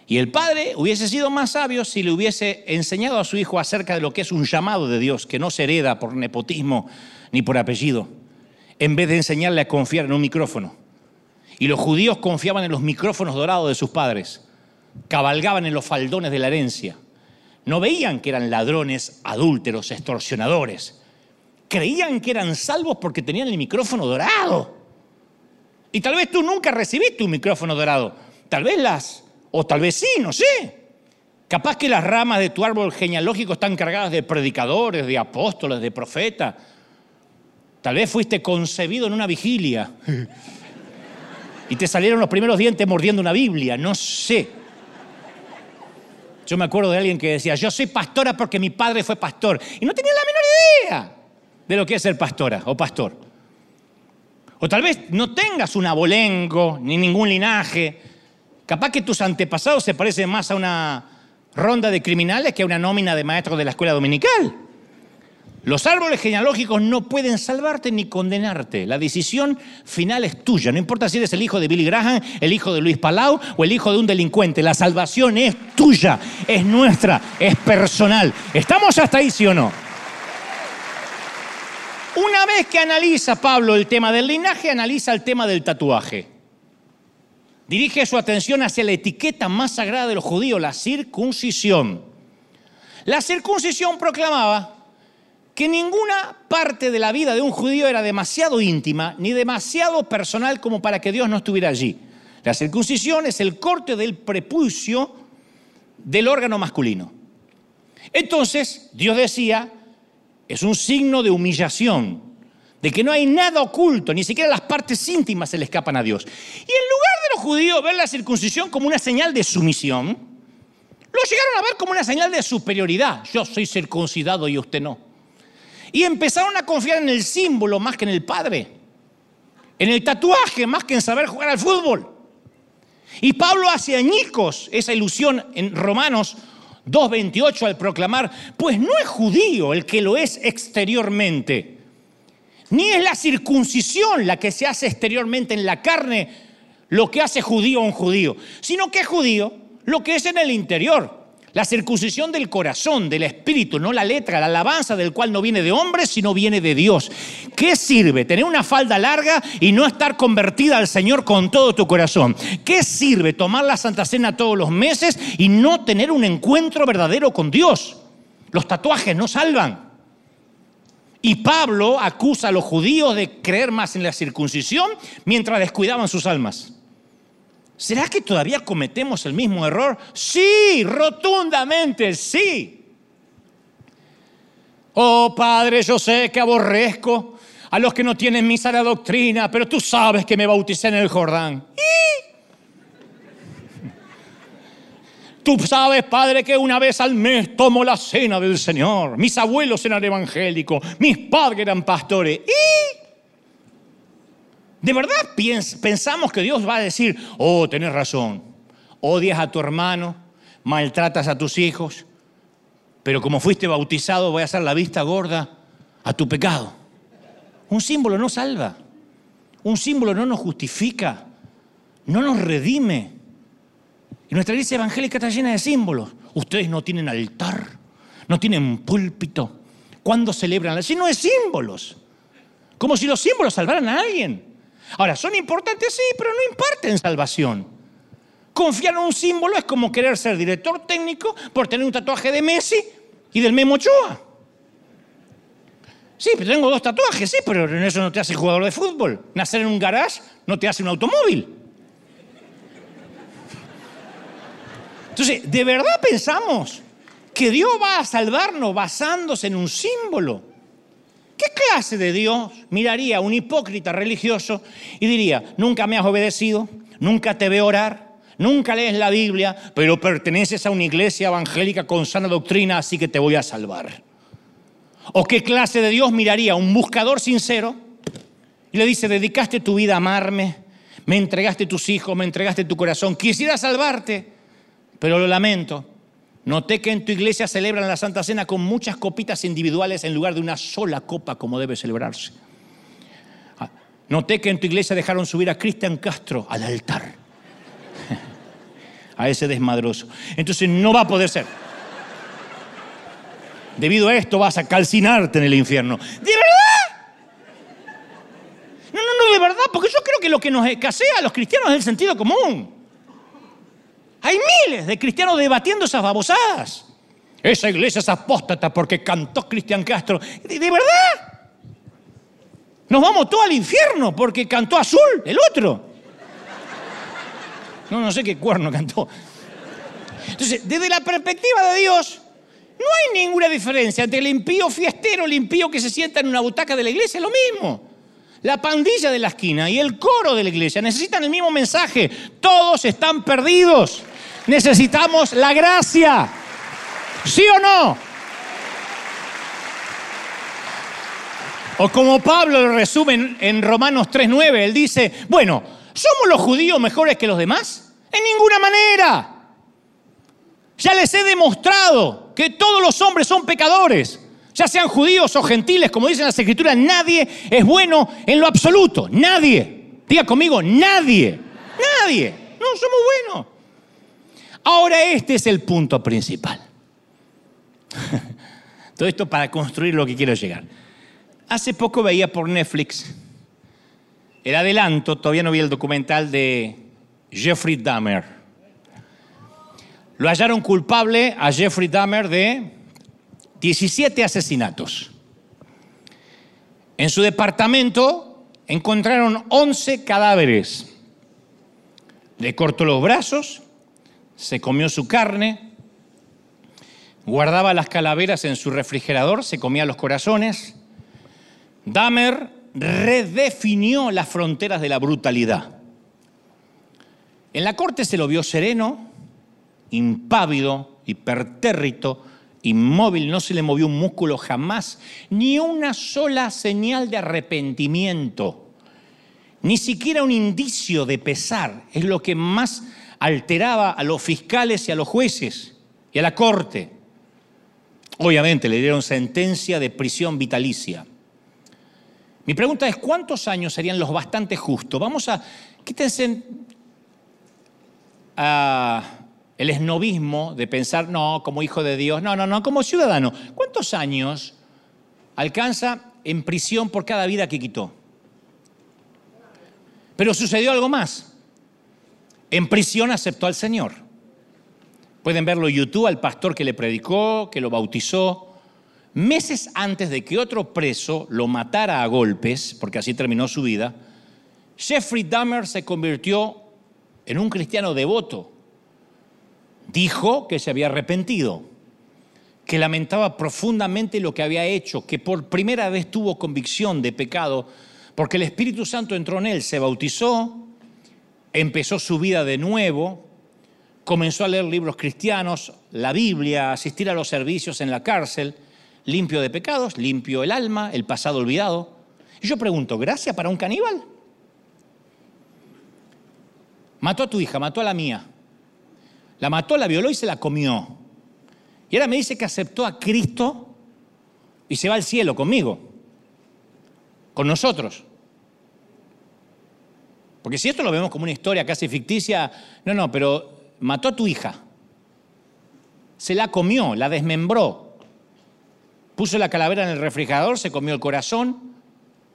Y el padre hubiese sido más sabio si le hubiese enseñado a su hijo acerca de lo que es un llamado de Dios, que no se hereda por nepotismo ni por apellido, en vez de enseñarle a confiar en un micrófono. Y los judíos confiaban en los micrófonos dorados de sus padres, cabalgaban en los faldones de la herencia. No veían que eran ladrones, adúlteros, extorsionadores. Creían que eran salvos porque tenían el micrófono dorado. Y tal vez tú nunca recibiste un micrófono dorado. Tal vez las, o tal vez sí, no sé. Capaz que las ramas de tu árbol genealógico están cargadas de predicadores, de apóstoles, de profetas. Tal vez fuiste concebido en una vigilia y te salieron los primeros dientes mordiendo una Biblia, no sé. Yo me acuerdo de alguien que decía, yo soy pastora porque mi padre fue pastor. Y no tenía la menor idea de lo que es ser pastora o pastor. O tal vez no tengas un abolengo ni ningún linaje. Capaz que tus antepasados se parecen más a una ronda de criminales que a una nómina de maestros de la escuela dominical. Los árboles genealógicos no pueden salvarte ni condenarte. La decisión final es tuya. No importa si eres el hijo de Billy Graham, el hijo de Luis Palau o el hijo de un delincuente. La salvación es tuya, es nuestra, es personal. ¿Estamos hasta ahí, sí o no? Una vez que analiza Pablo el tema del linaje, analiza el tema del tatuaje. Dirige su atención hacia la etiqueta más sagrada de los judíos, la circuncisión. La circuncisión proclamaba que ninguna parte de la vida de un judío era demasiado íntima ni demasiado personal como para que Dios no estuviera allí. La circuncisión es el corte del prepucio del órgano masculino. Entonces, Dios decía, es un signo de humillación, de que no hay nada oculto, ni siquiera las partes íntimas se le escapan a Dios. Y en lugar de los judíos ver la circuncisión como una señal de sumisión, lo llegaron a ver como una señal de superioridad. Yo soy circuncidado y usted no. Y empezaron a confiar en el símbolo más que en el Padre, en el tatuaje más que en saber jugar al fútbol. Y Pablo hace añicos esa ilusión en Romanos 2.28 al proclamar, pues no es judío el que lo es exteriormente, ni es la circuncisión la que se hace exteriormente en la carne lo que hace judío a un judío, sino que es judío lo que es en el interior. La circuncisión del corazón, del espíritu, no la letra, la alabanza del cual no viene de hombres, sino viene de Dios. ¿Qué sirve tener una falda larga y no estar convertida al Señor con todo tu corazón? ¿Qué sirve tomar la Santa Cena todos los meses y no tener un encuentro verdadero con Dios? Los tatuajes no salvan. Y Pablo acusa a los judíos de creer más en la circuncisión mientras descuidaban sus almas. ¿Será que todavía cometemos el mismo error? Sí, rotundamente sí. Oh Padre, yo sé que aborrezco a los que no tienen mi sana doctrina, pero tú sabes que me bauticé en el Jordán. ¿Y? Tú sabes, Padre, que una vez al mes tomo la cena del Señor. Mis abuelos eran evangélicos, mis padres eran pastores. ¿Y? ¿De verdad pensamos que Dios va a decir, oh, tenés razón, odias a tu hermano, maltratas a tus hijos, pero como fuiste bautizado voy a hacer la vista gorda a tu pecado? Un símbolo no salva, un símbolo no nos justifica, no nos redime. Y nuestra iglesia evangélica está llena de símbolos. Ustedes no tienen altar, no tienen púlpito. ¿Cuándo celebran? Si no es símbolos. Como si los símbolos salvaran a alguien. Ahora, ¿son importantes? Sí, pero no imparten salvación. Confiar en un símbolo es como querer ser director técnico por tener un tatuaje de Messi y del Memo Ochoa. Sí, pero tengo dos tatuajes, sí, pero eso no te hace jugador de fútbol. Nacer en un garage no te hace un automóvil. Entonces, ¿de verdad pensamos que Dios va a salvarnos basándose en un símbolo? ¿Qué clase de Dios miraría a un hipócrita religioso y diría, nunca me has obedecido, nunca te veo orar, nunca lees la Biblia, pero perteneces a una iglesia evangélica con sana doctrina, así que te voy a salvar? ¿O qué clase de Dios miraría a un buscador sincero y le dice, dedicaste tu vida a amarme, me entregaste tus hijos, me entregaste tu corazón, quisiera salvarte, pero lo lamento. Noté que en tu iglesia celebran la Santa Cena con muchas copitas individuales en lugar de una sola copa como debe celebrarse. Ah, noté que en tu iglesia dejaron subir a Cristian Castro al altar. A ese desmadroso. Entonces no va a poder ser. Debido a esto vas a calcinarte en el infierno. ¿De verdad? No, no, no, de verdad, porque yo creo que lo que nos escasea a los cristianos es el sentido común. Hay miles de cristianos debatiendo esas babosadas. Esa iglesia es apóstata porque cantó Cristian Castro. ¿De, verdad? Nos vamos todos al infierno porque cantó azul, el otro. No, no sé qué cuerno cantó. Entonces, desde la perspectiva de Dios, no hay ninguna diferencia entre el impío fiestero, el impío que se sienta en una butaca de la iglesia, es lo mismo. La pandilla de la esquina y el coro de la iglesia necesitan el mismo mensaje. Todos están perdidos. Necesitamos la gracia. ¿Sí o no? O como Pablo lo resume en Romanos 3.9, él dice, bueno, ¿somos los judíos mejores que los demás? En ninguna manera. Ya les he demostrado que todos los hombres son pecadores, ya sean judíos o gentiles, como dicen las escrituras, nadie es bueno en lo absoluto, nadie. Diga conmigo, nadie, nadie. No, somos buenos. Ahora este es el punto principal. Todo esto para construir lo que quiero llegar. Hace poco veía por Netflix el adelanto, todavía no vi el documental de Jeffrey Dahmer. Lo hallaron culpable a Jeffrey Dahmer de 17 asesinatos. En su departamento encontraron 11 cadáveres. Le cortó los brazos, se comió su carne, guardaba las calaveras en su refrigerador, se comía los corazones. Dahmer redefinió las fronteras de la brutalidad. En la corte se lo vio sereno, impávido, hipertérrito, inmóvil, no se le movió un músculo jamás, ni una sola señal de arrepentimiento, ni siquiera un indicio de pesar. Es lo que más alteraba a los fiscales y a los jueces y a la corte. Obviamente le dieron sentencia de prisión vitalicia. Mi pregunta es, ¿cuántos años serían los bastante justos? Vamos a, quítense a el esnovismo de pensar, no, como hijo de Dios, no, no, no, como ciudadano. ¿Cuántos años alcanza en prisión por cada vida que quitó? Pero sucedió algo más. En prisión aceptó al Señor. Pueden verlo en YouTube, al pastor que le predicó, que lo bautizó. Meses antes de que otro preso lo matara a golpes, porque así terminó su vida, Jeffrey Dahmer se convirtió en un cristiano devoto dijo que se había arrepentido, que lamentaba profundamente lo que había hecho, que por primera vez tuvo convicción de pecado, porque el Espíritu Santo entró en él, se bautizó, empezó su vida de nuevo, comenzó a leer libros cristianos, la Biblia, asistir a los servicios en la cárcel, limpio de pecados, limpio el alma, el pasado olvidado. Y yo pregunto, ¿gracia para un caníbal? Mató a tu hija, mató a la mía. La mató, la violó y se la comió. Y ahora me dice que aceptó a Cristo y se va al cielo conmigo, con nosotros. Porque si esto lo vemos como una historia casi ficticia, no, no, pero mató a tu hija, se la comió, la desmembró, puso la calavera en el refrigerador, se comió el corazón,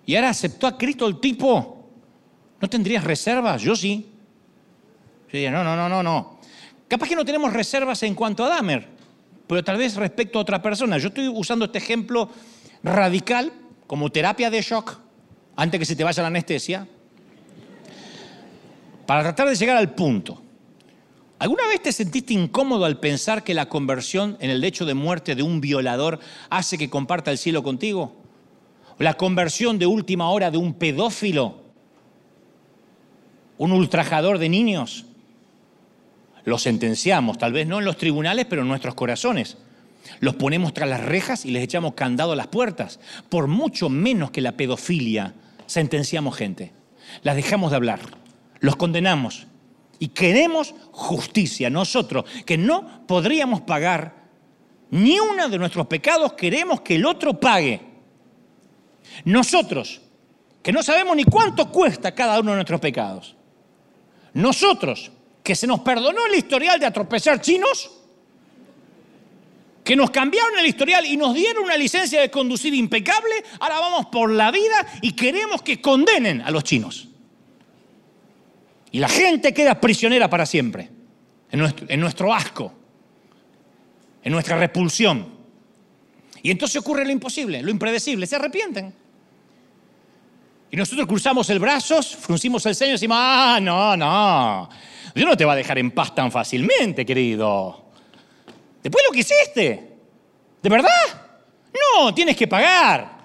y ahora aceptó a Cristo el tipo, ¿no tendrías reservas? Yo sí. Yo diría, no, no, no, no, no. Capaz que no tenemos reservas en cuanto a Dahmer, pero tal vez respecto a otra persona. Yo estoy usando este ejemplo radical como terapia de shock antes que se te vaya la anestesia, para tratar de llegar al punto. ¿Alguna vez te sentiste incómodo al pensar que la conversión en el lecho de muerte de un violador hace que comparta el cielo contigo? ¿O la conversión de última hora de un pedófilo? ¿Un ultrajador de niños? Lo sentenciamos, tal vez no en los tribunales, pero en nuestros corazones. Los ponemos tras las rejas y les echamos candado a las puertas. Por mucho menos que la pedofilia, sentenciamos gente. Las dejamos de hablar. Los condenamos y queremos justicia. Nosotros, que no podríamos pagar ni uno de nuestros pecados, queremos que el otro pague. Nosotros, que no sabemos ni cuánto cuesta cada uno de nuestros pecados. Nosotros, que se nos perdonó el historial de atropellar chinos, que nos cambiaron el historial y nos dieron una licencia de conducir impecable, ahora vamos por la vida y queremos que condenen a los chinos. Y la gente queda prisionera para siempre, en nuestro, asco, en nuestra repulsión. Y entonces ocurre lo imposible, lo impredecible, se arrepienten. Y nosotros cruzamos el brazo, fruncimos el ceño y decimos, ah, no, no, Dios no te va a dejar en paz tan fácilmente, querido. Después lo que hiciste. ¿De verdad? No, tienes que pagar.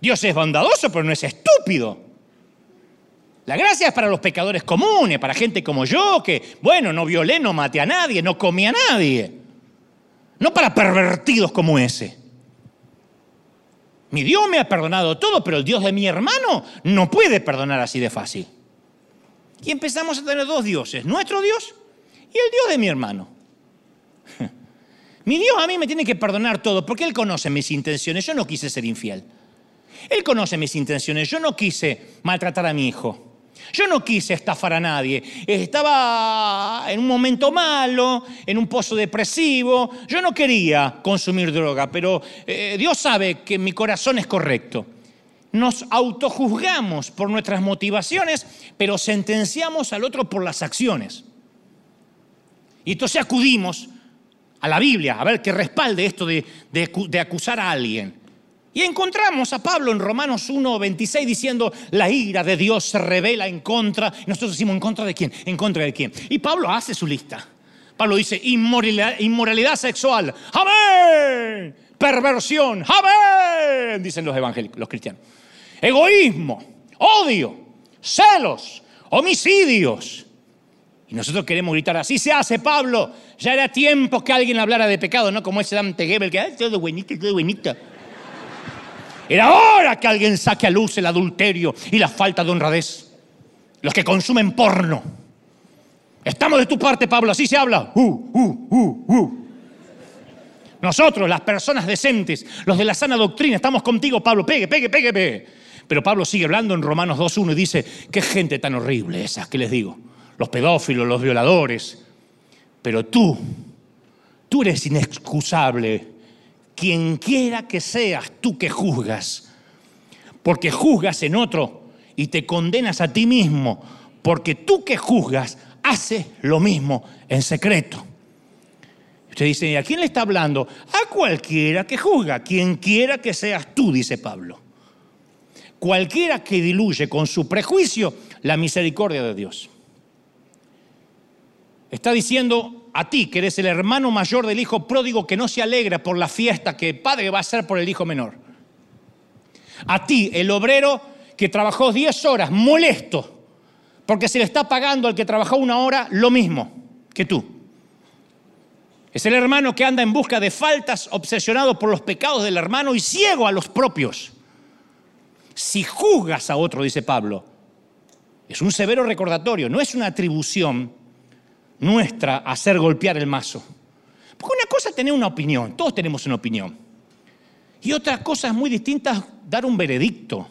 Dios es bondadoso, pero no es estúpido. La gracia es para los pecadores comunes, para gente como yo, que, bueno, no violé, no maté a nadie, no comí a nadie. No para pervertidos como ese. Mi Dios me ha perdonado todo, pero el Dios de mi hermano no puede perdonar así de fácil. Y empezamos a tener dos dioses, nuestro Dios y el Dios de mi hermano. Mi Dios a mí me tiene que perdonar todo porque Él conoce mis intenciones. Yo no quise ser infiel. Él conoce mis intenciones. Yo no quise maltratar a mi hijo. Yo no quise estafar a nadie. Estaba en un momento malo, en un pozo depresivo. Yo no quería consumir droga, pero eh, Dios sabe que mi corazón es correcto. Nos autojuzgamos por nuestras motivaciones, pero sentenciamos al otro por las acciones. Y entonces acudimos a la Biblia a ver qué respalde esto de acusar a alguien. Y encontramos a Pablo en Romanos 1, 26 diciendo, la ira de Dios se revela en contra. nosotros decimos, ¿en contra de quién? ¿En contra de quién? Y Pablo hace su lista. Pablo dice, inmoralidad, sexual. ¡Amén! Perversión. ¡Amén! Dicen los evangélicos, los cristianos. Egoísmo, odio, celos, homicidios. Y nosotros queremos gritar, así se hace, Pablo. Ya era tiempo que alguien hablara de pecado, no como ese Dante Gebel que, es todo buenito, todo buenito. Era hora que alguien saque a luz el adulterio y la falta de honradez. Los que consumen porno. Estamos de tu parte, Pablo, así se habla. Uh, uh, uh, Nosotros, las personas decentes, los de la sana doctrina, estamos contigo, Pablo. Pegue, pegue, pegue, pegue. Pero Pablo sigue hablando en Romanos 2.1 y dice, qué gente tan horrible esa, ¿qué les digo? Los pedófilos, los violadores. Pero tú, tú eres inexcusable quien quiera que seas tú que juzgas, porque juzgas en otro y te condenas a ti mismo, porque tú que juzgas haces lo mismo en secreto. Usted dice, ¿a quién le está hablando? A cualquiera que juzga, quien quiera que seas tú, dice Pablo. Cualquiera que diluye con su prejuicio la misericordia de Dios. Está diciendo, a ti, que eres el hermano mayor del hijo pródigo que no se alegra por la fiesta que el padre va a hacer por el hijo menor. A ti, el obrero que trabajó 10 horas, molesto, porque se le está pagando al que trabajó una hora lo mismo que tú. Es el hermano que anda en busca de faltas, obsesionado por los pecados del hermano y ciego a los propios. Si juzgas a otro, dice Pablo, es un severo recordatorio, no es una atribución nuestra hacer golpear el mazo. Porque una cosa es tener una opinión, todos tenemos una opinión. Y otra cosa es muy distinta dar un veredicto.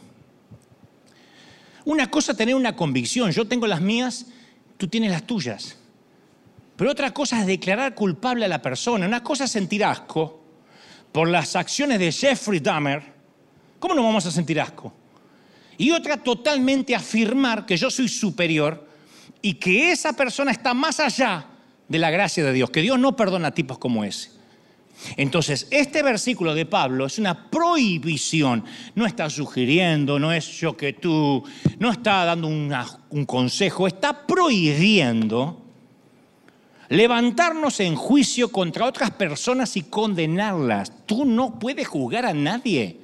Una cosa es tener una convicción, yo tengo las mías, tú tienes las tuyas. Pero otra cosa es declarar culpable a la persona. Una cosa es sentir asco por las acciones de Jeffrey Dahmer. ¿Cómo no vamos a sentir asco? Y otra totalmente afirmar que yo soy superior y que esa persona está más allá de la gracia de Dios, que Dios no perdona tipos como ese. Entonces, este versículo de Pablo es una prohibición. No está sugiriendo, no es yo que tú, no está dando un consejo, está prohibiendo levantarnos en juicio contra otras personas y condenarlas. Tú no puedes juzgar a nadie.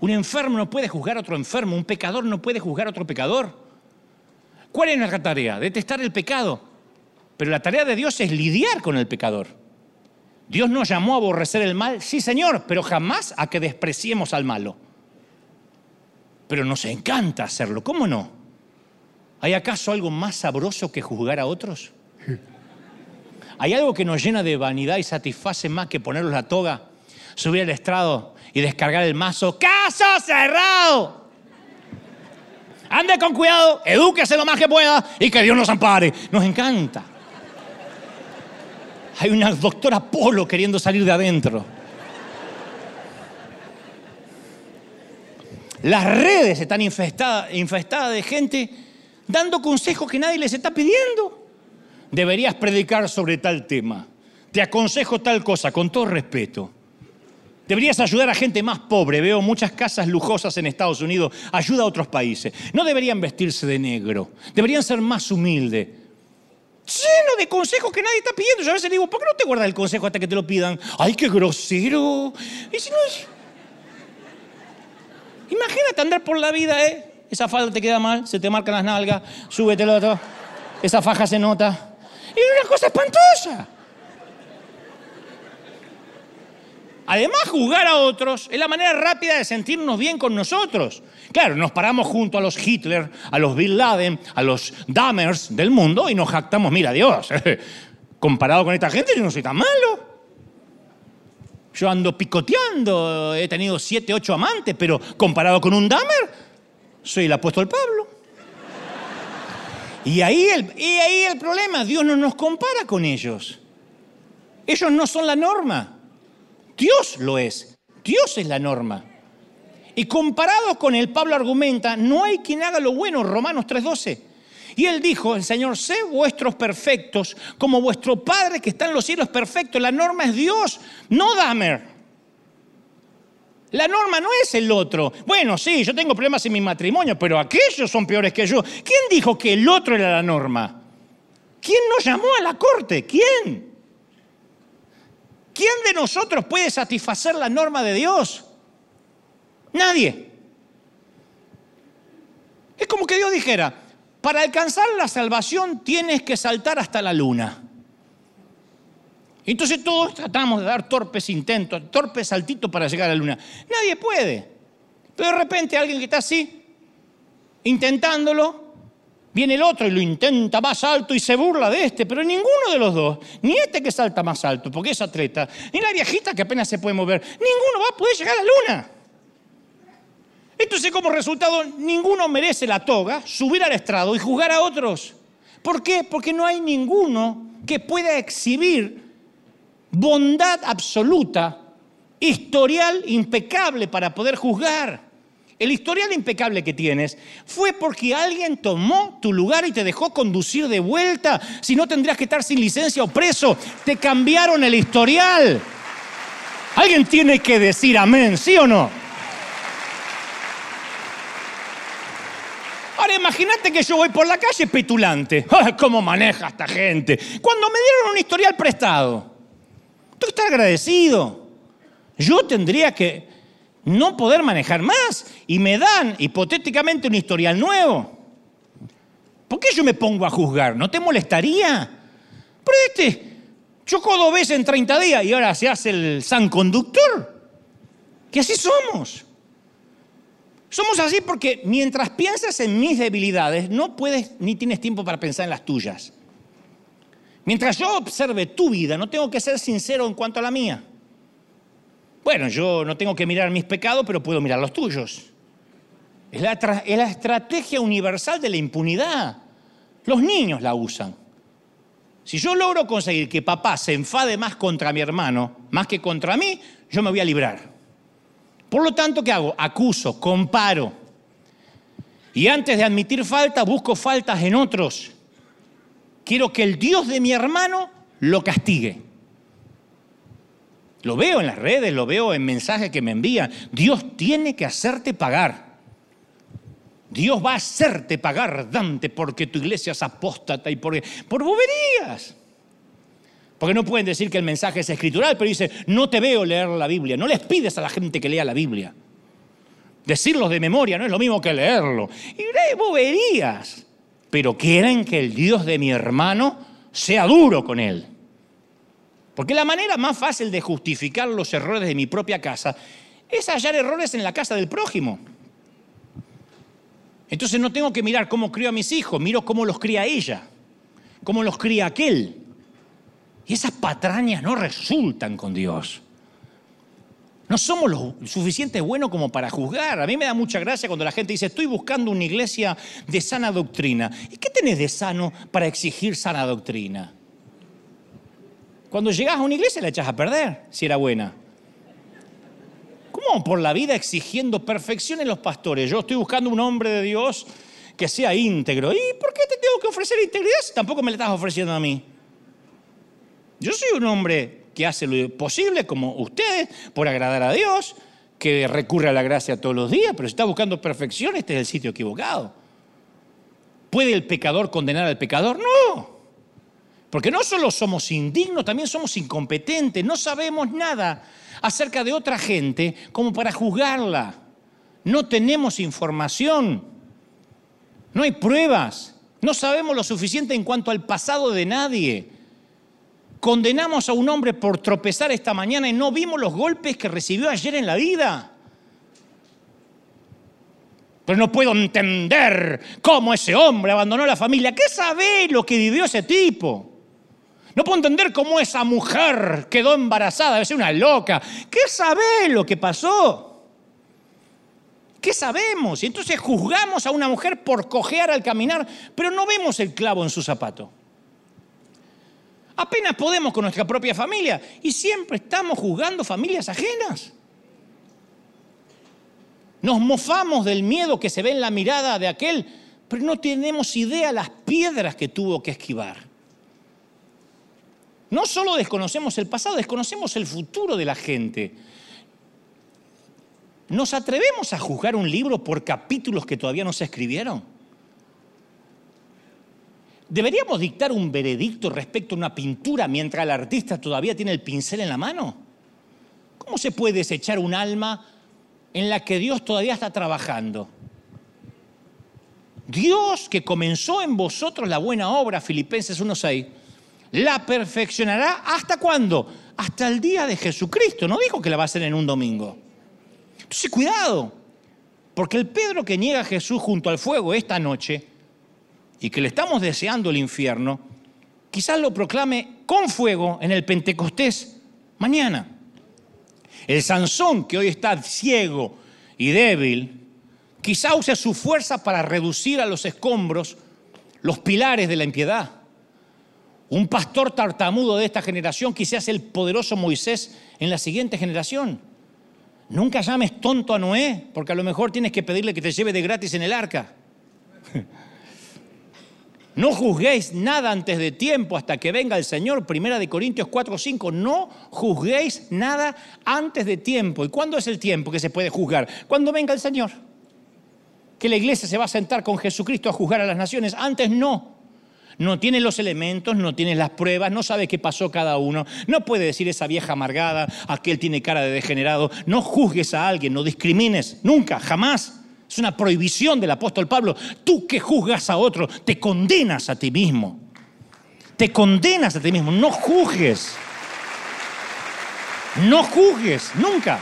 Un enfermo no puede juzgar a otro enfermo, un pecador no puede juzgar a otro pecador. ¿Cuál es nuestra tarea? Detestar el pecado. Pero la tarea de Dios es lidiar con el pecador. Dios nos llamó a aborrecer el mal, sí Señor, pero jamás a que despreciemos al malo. Pero nos encanta hacerlo, ¿cómo no? ¿Hay acaso algo más sabroso que juzgar a otros? ¿Hay algo que nos llena de vanidad y satisface más que ponerlos la toga, subir al estrado y descargar el mazo? ¡Caso cerrado! Ande con cuidado, edúquese lo más que pueda y que Dios nos ampare. Nos encanta. Hay una doctora Polo queriendo salir de adentro. Las redes están infestadas, infestadas de gente dando consejos que nadie les está pidiendo. Deberías predicar sobre tal tema. Te aconsejo tal cosa, con todo respeto. Deberías ayudar a gente más pobre. Veo muchas casas lujosas en Estados Unidos. Ayuda a otros países. No deberían vestirse de negro. Deberían ser más humildes lleno de consejos que nadie está pidiendo. Yo a veces digo, ¿por qué no te guardas el consejo hasta que te lo pidan? ¡Ay, qué grosero! Imagínate andar por la vida, ¿eh? Esa falda te queda mal, se te marcan las nalgas, súbetelo otro. Esa faja se nota. Y es una cosa espantosa. Además, jugar a otros es la manera rápida de sentirnos bien con nosotros. Claro, nos paramos junto a los Hitler, a los Bin Laden, a los Dammers del mundo y nos jactamos, mira Dios, comparado con esta gente yo no soy tan malo. Yo ando picoteando, he tenido siete, ocho amantes, pero comparado con un Dahmer, soy el apóstol Pablo. Y ahí, y ahí el problema, Dios no nos compara con ellos. Ellos no son la norma. Dios lo es. Dios es la norma. Y comparado con él, Pablo argumenta, no hay quien haga lo bueno, Romanos 3:12. Y él dijo, el Señor, sé vuestros perfectos, como vuestro Padre que está en los cielos perfecto. La norma es Dios, no Damer. La norma no es el otro. Bueno, sí, yo tengo problemas en mi matrimonio, pero aquellos son peores que yo. ¿Quién dijo que el otro era la norma? ¿Quién nos llamó a la corte? ¿Quién? ¿Quién de nosotros puede satisfacer la norma de Dios? Nadie. Es como que Dios dijera, para alcanzar la salvación tienes que saltar hasta la luna. Entonces todos tratamos de dar torpes intentos, torpes saltitos para llegar a la luna. Nadie puede. Pero de repente alguien que está así, intentándolo, Viene el otro y lo intenta más alto y se burla de este, pero ninguno de los dos, ni este que salta más alto, porque es atleta, ni la viejita que apenas se puede mover, ninguno va a poder llegar a la luna. Entonces, como resultado, ninguno merece la toga, subir al estrado y juzgar a otros. ¿Por qué? Porque no hay ninguno que pueda exhibir bondad absoluta, historial impecable para poder juzgar. El historial impecable que tienes fue porque alguien tomó tu lugar y te dejó conducir de vuelta. Si no, tendrías que estar sin licencia o preso. Te cambiaron el historial. Alguien tiene que decir amén, ¿sí o no? Ahora imagínate que yo voy por la calle petulante. ¿Cómo maneja esta gente? Cuando me dieron un historial prestado. Tú estás agradecido. Yo tendría que no poder manejar más y me dan hipotéticamente un historial nuevo. ¿Por qué yo me pongo a juzgar? ¿No te molestaría? Pero este chocó dos veces en 30 días y ahora se hace el san conductor. Que así somos. Somos así porque mientras piensas en mis debilidades, no puedes ni tienes tiempo para pensar en las tuyas. Mientras yo observe tu vida, no tengo que ser sincero en cuanto a la mía. Bueno, yo no tengo que mirar mis pecados, pero puedo mirar los tuyos. Es la, estrategia universal de la impunidad. Los niños la usan. Si yo logro conseguir que papá se enfade más contra mi hermano, más que contra mí, yo me voy a librar. Por lo tanto, ¿qué hago? Acuso, comparo. Y antes de admitir falta, busco faltas en otros. Quiero que el Dios de mi hermano lo castigue. Lo veo en las redes, lo veo en mensajes que me envían. Dios tiene que hacerte pagar. Dios va a hacerte pagar, Dante, porque tu iglesia es apóstata y por, por boberías. Porque no pueden decir que el mensaje es escritural, pero dice, no te veo leer la Biblia. No les pides a la gente que lea la Biblia. Decirlo de memoria no es lo mismo que leerlo. Y boberías. Pero quieren que el Dios de mi hermano sea duro con él. Porque la manera más fácil de justificar los errores de mi propia casa es hallar errores en la casa del prójimo. Entonces no tengo que mirar cómo crío a mis hijos, miro cómo los cría ella, cómo los cría aquel. Y esas patrañas no resultan con Dios. No somos lo suficiente buenos como para juzgar. A mí me da mucha gracia cuando la gente dice, estoy buscando una iglesia de sana doctrina. ¿Y qué tenés de sano para exigir sana doctrina? Cuando llegas a una iglesia la echas a perder, si era buena. ¿Cómo por la vida exigiendo perfección en los pastores? Yo estoy buscando un hombre de Dios que sea íntegro. ¿Y por qué te tengo que ofrecer integridad si tampoco me la estás ofreciendo a mí? Yo soy un hombre que hace lo posible, como ustedes, por agradar a Dios, que recurre a la gracia todos los días, pero si está buscando perfección, este es el sitio equivocado. ¿Puede el pecador condenar al pecador? No. Porque no solo somos indignos, también somos incompetentes, no sabemos nada acerca de otra gente como para juzgarla. No tenemos información, no hay pruebas, no sabemos lo suficiente en cuanto al pasado de nadie. Condenamos a un hombre por tropezar esta mañana y no vimos los golpes que recibió ayer en la vida. Pero no puedo entender cómo ese hombre abandonó la familia. ¿Qué sabe lo que vivió ese tipo? No puedo entender cómo esa mujer quedó embarazada, debe ser una loca. ¿Qué sabe lo que pasó? ¿Qué sabemos? Y entonces juzgamos a una mujer por cojear al caminar, pero no vemos el clavo en su zapato. Apenas podemos con nuestra propia familia y siempre estamos juzgando familias ajenas. Nos mofamos del miedo que se ve en la mirada de aquel, pero no tenemos idea las piedras que tuvo que esquivar. No solo desconocemos el pasado, desconocemos el futuro de la gente. ¿Nos atrevemos a juzgar un libro por capítulos que todavía no se escribieron? ¿Deberíamos dictar un veredicto respecto a una pintura mientras el artista todavía tiene el pincel en la mano? ¿Cómo se puede desechar un alma en la que Dios todavía está trabajando? Dios que comenzó en vosotros la buena obra, Filipenses 1.6, la perfeccionará hasta cuándo? Hasta el día de Jesucristo. No dijo que la va a hacer en un domingo. Entonces, cuidado, porque el Pedro que niega a Jesús junto al fuego esta noche y que le estamos deseando el infierno, quizás lo proclame con fuego en el Pentecostés mañana. El Sansón, que hoy está ciego y débil, quizá use su fuerza para reducir a los escombros los pilares de la impiedad. Un pastor tartamudo de esta generación quizás el poderoso Moisés en la siguiente generación. Nunca llames tonto a Noé, porque a lo mejor tienes que pedirle que te lleve de gratis en el arca. No juzguéis nada antes de tiempo hasta que venga el Señor. Primera de Corintios 4, 5. No juzguéis nada antes de tiempo. ¿Y cuándo es el tiempo que se puede juzgar? Cuando venga el Señor. Que la iglesia se va a sentar con Jesucristo a juzgar a las naciones. Antes no no tiene los elementos, no tiene las pruebas, no sabe qué pasó cada uno, no puede decir esa vieja amargada, aquel tiene cara de degenerado, no juzgues a alguien, no discrimines, nunca, jamás. Es una prohibición del apóstol Pablo. Tú que juzgas a otro, te condenas a ti mismo. Te condenas a ti mismo, no juzgues. No juzgues, nunca.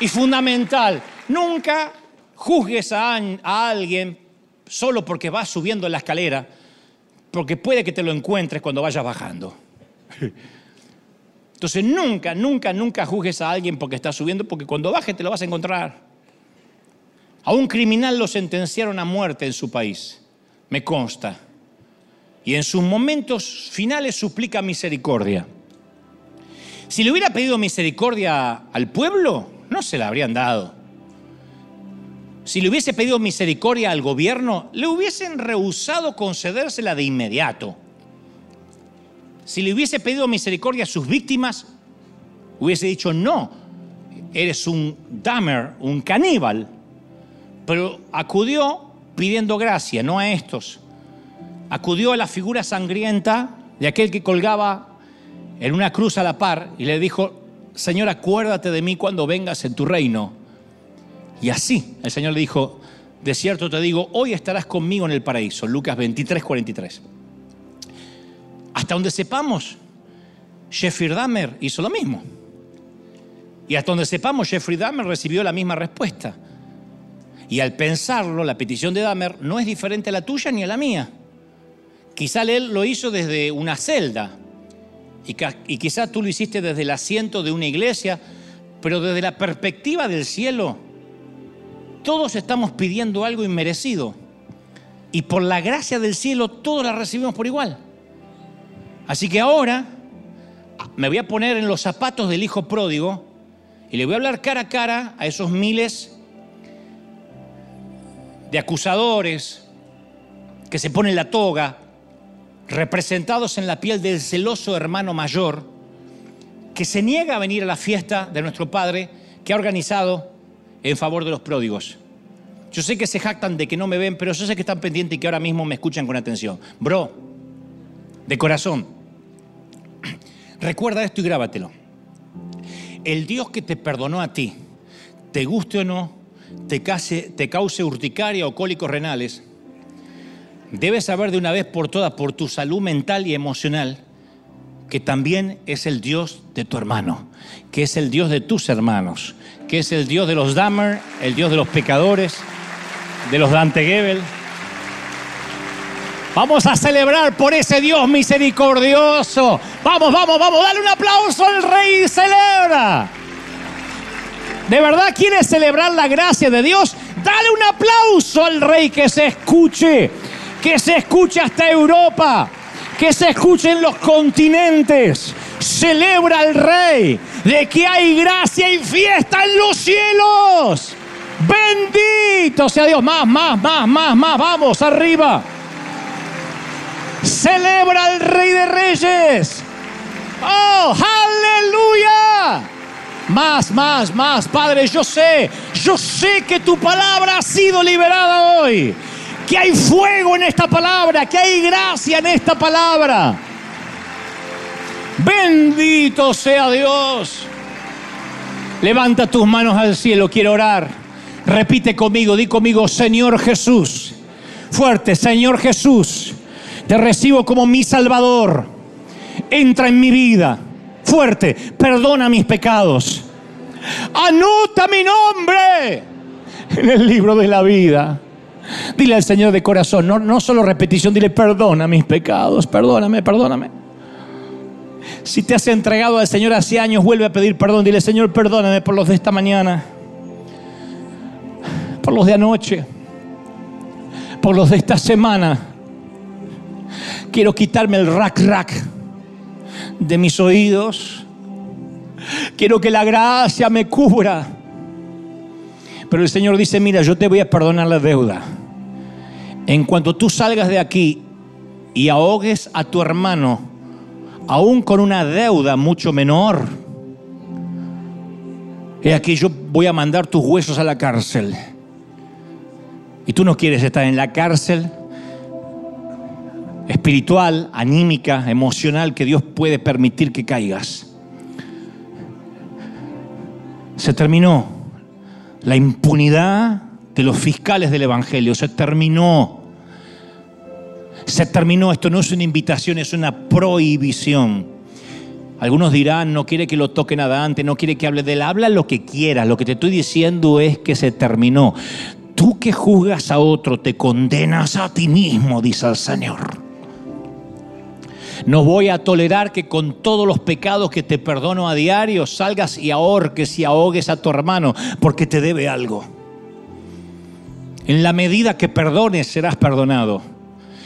Y fundamental, nunca juzgues a alguien solo porque vas subiendo la escalera, porque puede que te lo encuentres cuando vayas bajando. Entonces nunca, nunca, nunca juzgues a alguien porque está subiendo, porque cuando baje te lo vas a encontrar. A un criminal lo sentenciaron a muerte en su país, me consta. Y en sus momentos finales suplica misericordia. Si le hubiera pedido misericordia al pueblo, no se la habrían dado. Si le hubiese pedido misericordia al gobierno, le hubiesen rehusado concedérsela de inmediato. Si le hubiese pedido misericordia a sus víctimas, hubiese dicho, no, eres un damer, un caníbal. Pero acudió pidiendo gracia, no a estos. Acudió a la figura sangrienta de aquel que colgaba en una cruz a la par y le dijo, Señor, acuérdate de mí cuando vengas en tu reino. Y así el Señor le dijo, de cierto te digo, hoy estarás conmigo en el paraíso. Lucas 23, 43. Hasta donde sepamos, Jeffrey Dahmer hizo lo mismo. Y hasta donde sepamos, Jeffrey Dahmer recibió la misma respuesta. Y al pensarlo, la petición de Dahmer no es diferente a la tuya ni a la mía. Quizá él lo hizo desde una celda. Y, y quizá tú lo hiciste desde el asiento de una iglesia. Pero desde la perspectiva del cielo, todos estamos pidiendo algo inmerecido. Y por la gracia del cielo, todos la recibimos por igual. Así que ahora me voy a poner en los zapatos del hijo pródigo y le voy a hablar cara a cara a esos miles de acusadores que se ponen la toga, representados en la piel del celoso hermano mayor, que se niega a venir a la fiesta de nuestro Padre que ha organizado en favor de los pródigos. Yo sé que se jactan de que no me ven, pero yo sé que están pendientes y que ahora mismo me escuchan con atención. Bro, de corazón, recuerda esto y grábatelo. El Dios que te perdonó a ti, te guste o no, te, cause, te cause urticaria o cólicos renales, debes saber de una vez por todas, por tu salud mental y emocional, que también es el Dios de tu hermano, que es el Dios de tus hermanos, que es el Dios de los Dahmer, el Dios de los pecadores, de los Dante Gebel. Vamos a celebrar por ese Dios misericordioso. Vamos, vamos, vamos, dale un aplauso al Rey y celebra. ¿De verdad quieres celebrar la gracia de Dios? Dale un aplauso al Rey que se escuche, que se escuche hasta Europa, que se escuche en los continentes. Celebra al Rey de que hay gracia y fiesta en los cielos. Bendito sea Dios. Más, más, más, más, más. Vamos, arriba. Celebra al Rey de Reyes. Oh, aleluya. Más, más, más. Padre, yo sé, yo sé que tu palabra ha sido liberada hoy. Que hay fuego en esta palabra, que hay gracia en esta palabra. Bendito sea Dios. Levanta tus manos al cielo, quiero orar. Repite conmigo, di conmigo, Señor Jesús. Fuerte, Señor Jesús. Te recibo como mi Salvador. Entra en mi vida. Fuerte, perdona mis pecados. Anota mi nombre en el libro de la vida. Dile al Señor de corazón, no, no solo repetición, dile perdona mis pecados, perdóname, perdóname. Si te has entregado al Señor hace años, vuelve a pedir perdón. Dile, Señor, perdóname por los de esta mañana, por los de anoche, por los de esta semana. Quiero quitarme el rack rack de mis oídos. Quiero que la gracia me cubra. Pero el Señor dice, mira, yo te voy a perdonar la deuda. En cuanto tú salgas de aquí y ahogues a tu hermano, aún con una deuda mucho menor, he aquí yo voy a mandar tus huesos a la cárcel. Y tú no quieres estar en la cárcel espiritual, anímica, emocional que Dios puede permitir que caigas. Se terminó la impunidad de los fiscales del Evangelio, se terminó. Se terminó, esto no es una invitación, es una prohibición. Algunos dirán, no quiere que lo toquen adelante, no quiere que hable de él. Habla lo que quieras, lo que te estoy diciendo es que se terminó. Tú que juzgas a otro, te condenas a ti mismo, dice el Señor. No voy a tolerar que con todos los pecados que te perdono a diario salgas y ahorques y ahogues a tu hermano porque te debe algo. En la medida que perdones serás perdonado.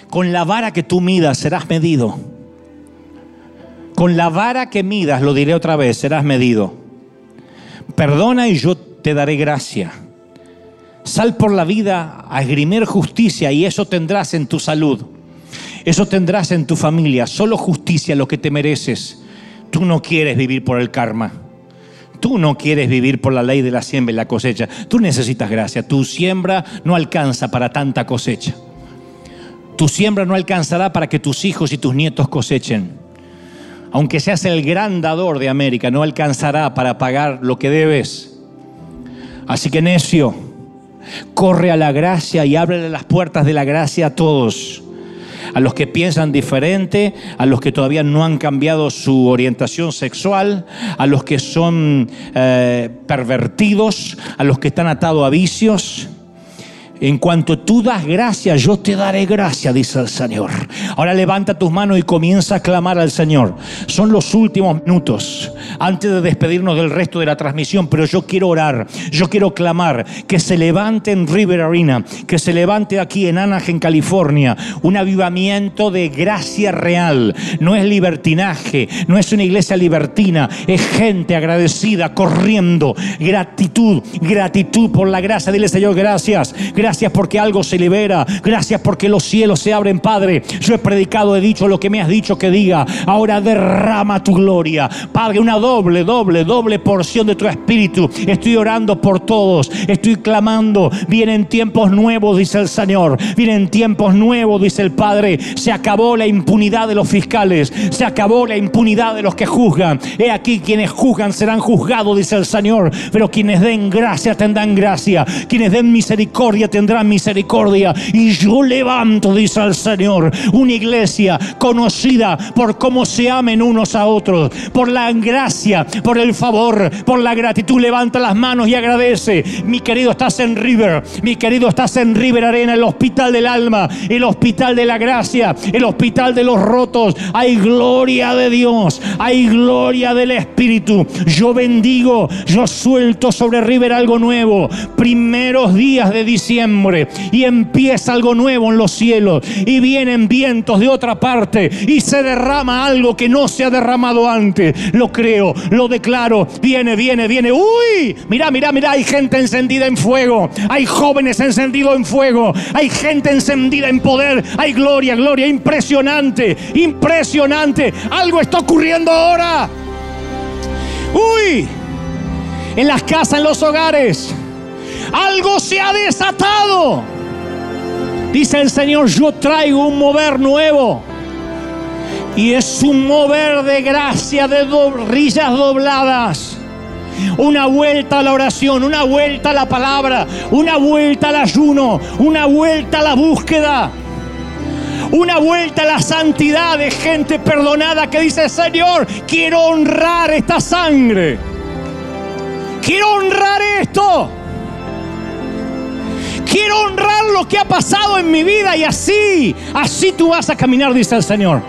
Con la vara que tú midas serás medido. Con la vara que midas, lo diré otra vez, serás medido. Perdona y yo te daré gracia. Sal por la vida a esgrimir justicia y eso tendrás en tu salud. Eso tendrás en tu familia. Solo justicia lo que te mereces. Tú no quieres vivir por el karma. Tú no quieres vivir por la ley de la siembra y la cosecha. Tú necesitas gracia. Tu siembra no alcanza para tanta cosecha. Tu siembra no alcanzará para que tus hijos y tus nietos cosechen. Aunque seas el gran dador de América, no alcanzará para pagar lo que debes. Así que necio, corre a la gracia y ábrele las puertas de la gracia a todos a los que piensan diferente, a los que todavía no han cambiado su orientación sexual, a los que son eh, pervertidos, a los que están atados a vicios. En cuanto tú das gracia, yo te daré gracia, dice el Señor. Ahora levanta tus manos y comienza a clamar al Señor. Son los últimos minutos antes de despedirnos del resto de la transmisión, pero yo quiero orar, yo quiero clamar que se levante en River Arena, que se levante aquí en Anaheim, California, un avivamiento de gracia real. No es libertinaje, no es una iglesia libertina, es gente agradecida, corriendo, gratitud, gratitud por la gracia. Dile, Señor, gracias. Gracias porque algo se libera. Gracias porque los cielos se abren, Padre. Yo he predicado, he dicho lo que me has dicho que diga. Ahora derrama tu gloria. Padre, una doble, doble, doble porción de tu espíritu. Estoy orando por todos. Estoy clamando. Vienen tiempos nuevos, dice el Señor. Vienen tiempos nuevos, dice el Padre. Se acabó la impunidad de los fiscales. Se acabó la impunidad de los que juzgan. He aquí quienes juzgan serán juzgados, dice el Señor. Pero quienes den gracia tendrán gracia. Quienes den misericordia tendrá misericordia. Y yo levanto, dice el Señor, una iglesia conocida por cómo se amen unos a otros, por la gracia, por el favor, por la gratitud. Levanta las manos y agradece. Mi querido, estás en River. Mi querido, estás en River Arena, el hospital del alma, el hospital de la gracia, el hospital de los rotos. Hay gloria de Dios, hay gloria del Espíritu. Yo bendigo, yo suelto sobre River algo nuevo. Primeros días de diciembre y empieza algo nuevo en los cielos y vienen vientos de otra parte y se derrama algo que no se ha derramado antes. Lo creo, lo declaro. Viene, viene, viene. Uy, mira, mira, mira, hay gente encendida en fuego. Hay jóvenes encendidos en fuego. Hay gente encendida en poder. Hay gloria, gloria. Impresionante, impresionante. Algo está ocurriendo ahora. Uy, en las casas, en los hogares algo se ha desatado. Dice el Señor, yo traigo un mover nuevo. Y es un mover de gracia, de rillas dobladas. Una vuelta a la oración, una vuelta a la palabra, una vuelta al ayuno, una vuelta a la búsqueda. Una vuelta a la santidad de gente perdonada que dice, Señor, quiero honrar esta sangre. Quiero honrar esto. Quiero honrar lo que ha pasado en mi vida y así, así tú vas a caminar, dice el Señor.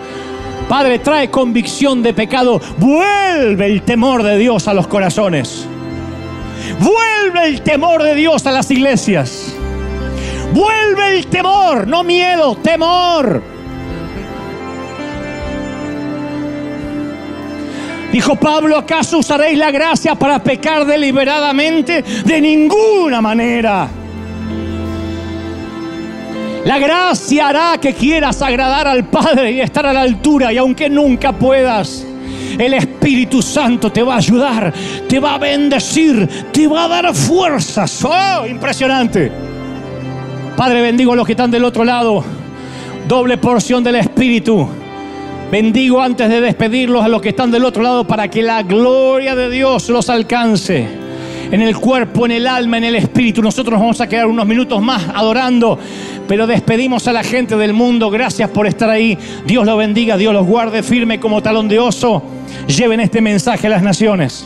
Padre, trae convicción de pecado. Vuelve el temor de Dios a los corazones. Vuelve el temor de Dios a las iglesias. Vuelve el temor, no miedo, temor. Dijo Pablo, ¿acaso usaréis la gracia para pecar deliberadamente? De ninguna manera. La gracia hará que quieras agradar al Padre y estar a la altura y aunque nunca puedas, el Espíritu Santo te va a ayudar, te va a bendecir, te va a dar fuerzas. ¡Oh! Impresionante. Padre, bendigo a los que están del otro lado. Doble porción del Espíritu. Bendigo antes de despedirlos a los que están del otro lado para que la gloria de Dios los alcance en el cuerpo, en el alma, en el espíritu. Nosotros nos vamos a quedar unos minutos más adorando, pero despedimos a la gente del mundo. Gracias por estar ahí. Dios los bendiga, Dios los guarde firme como talón de oso. Lleven este mensaje a las naciones.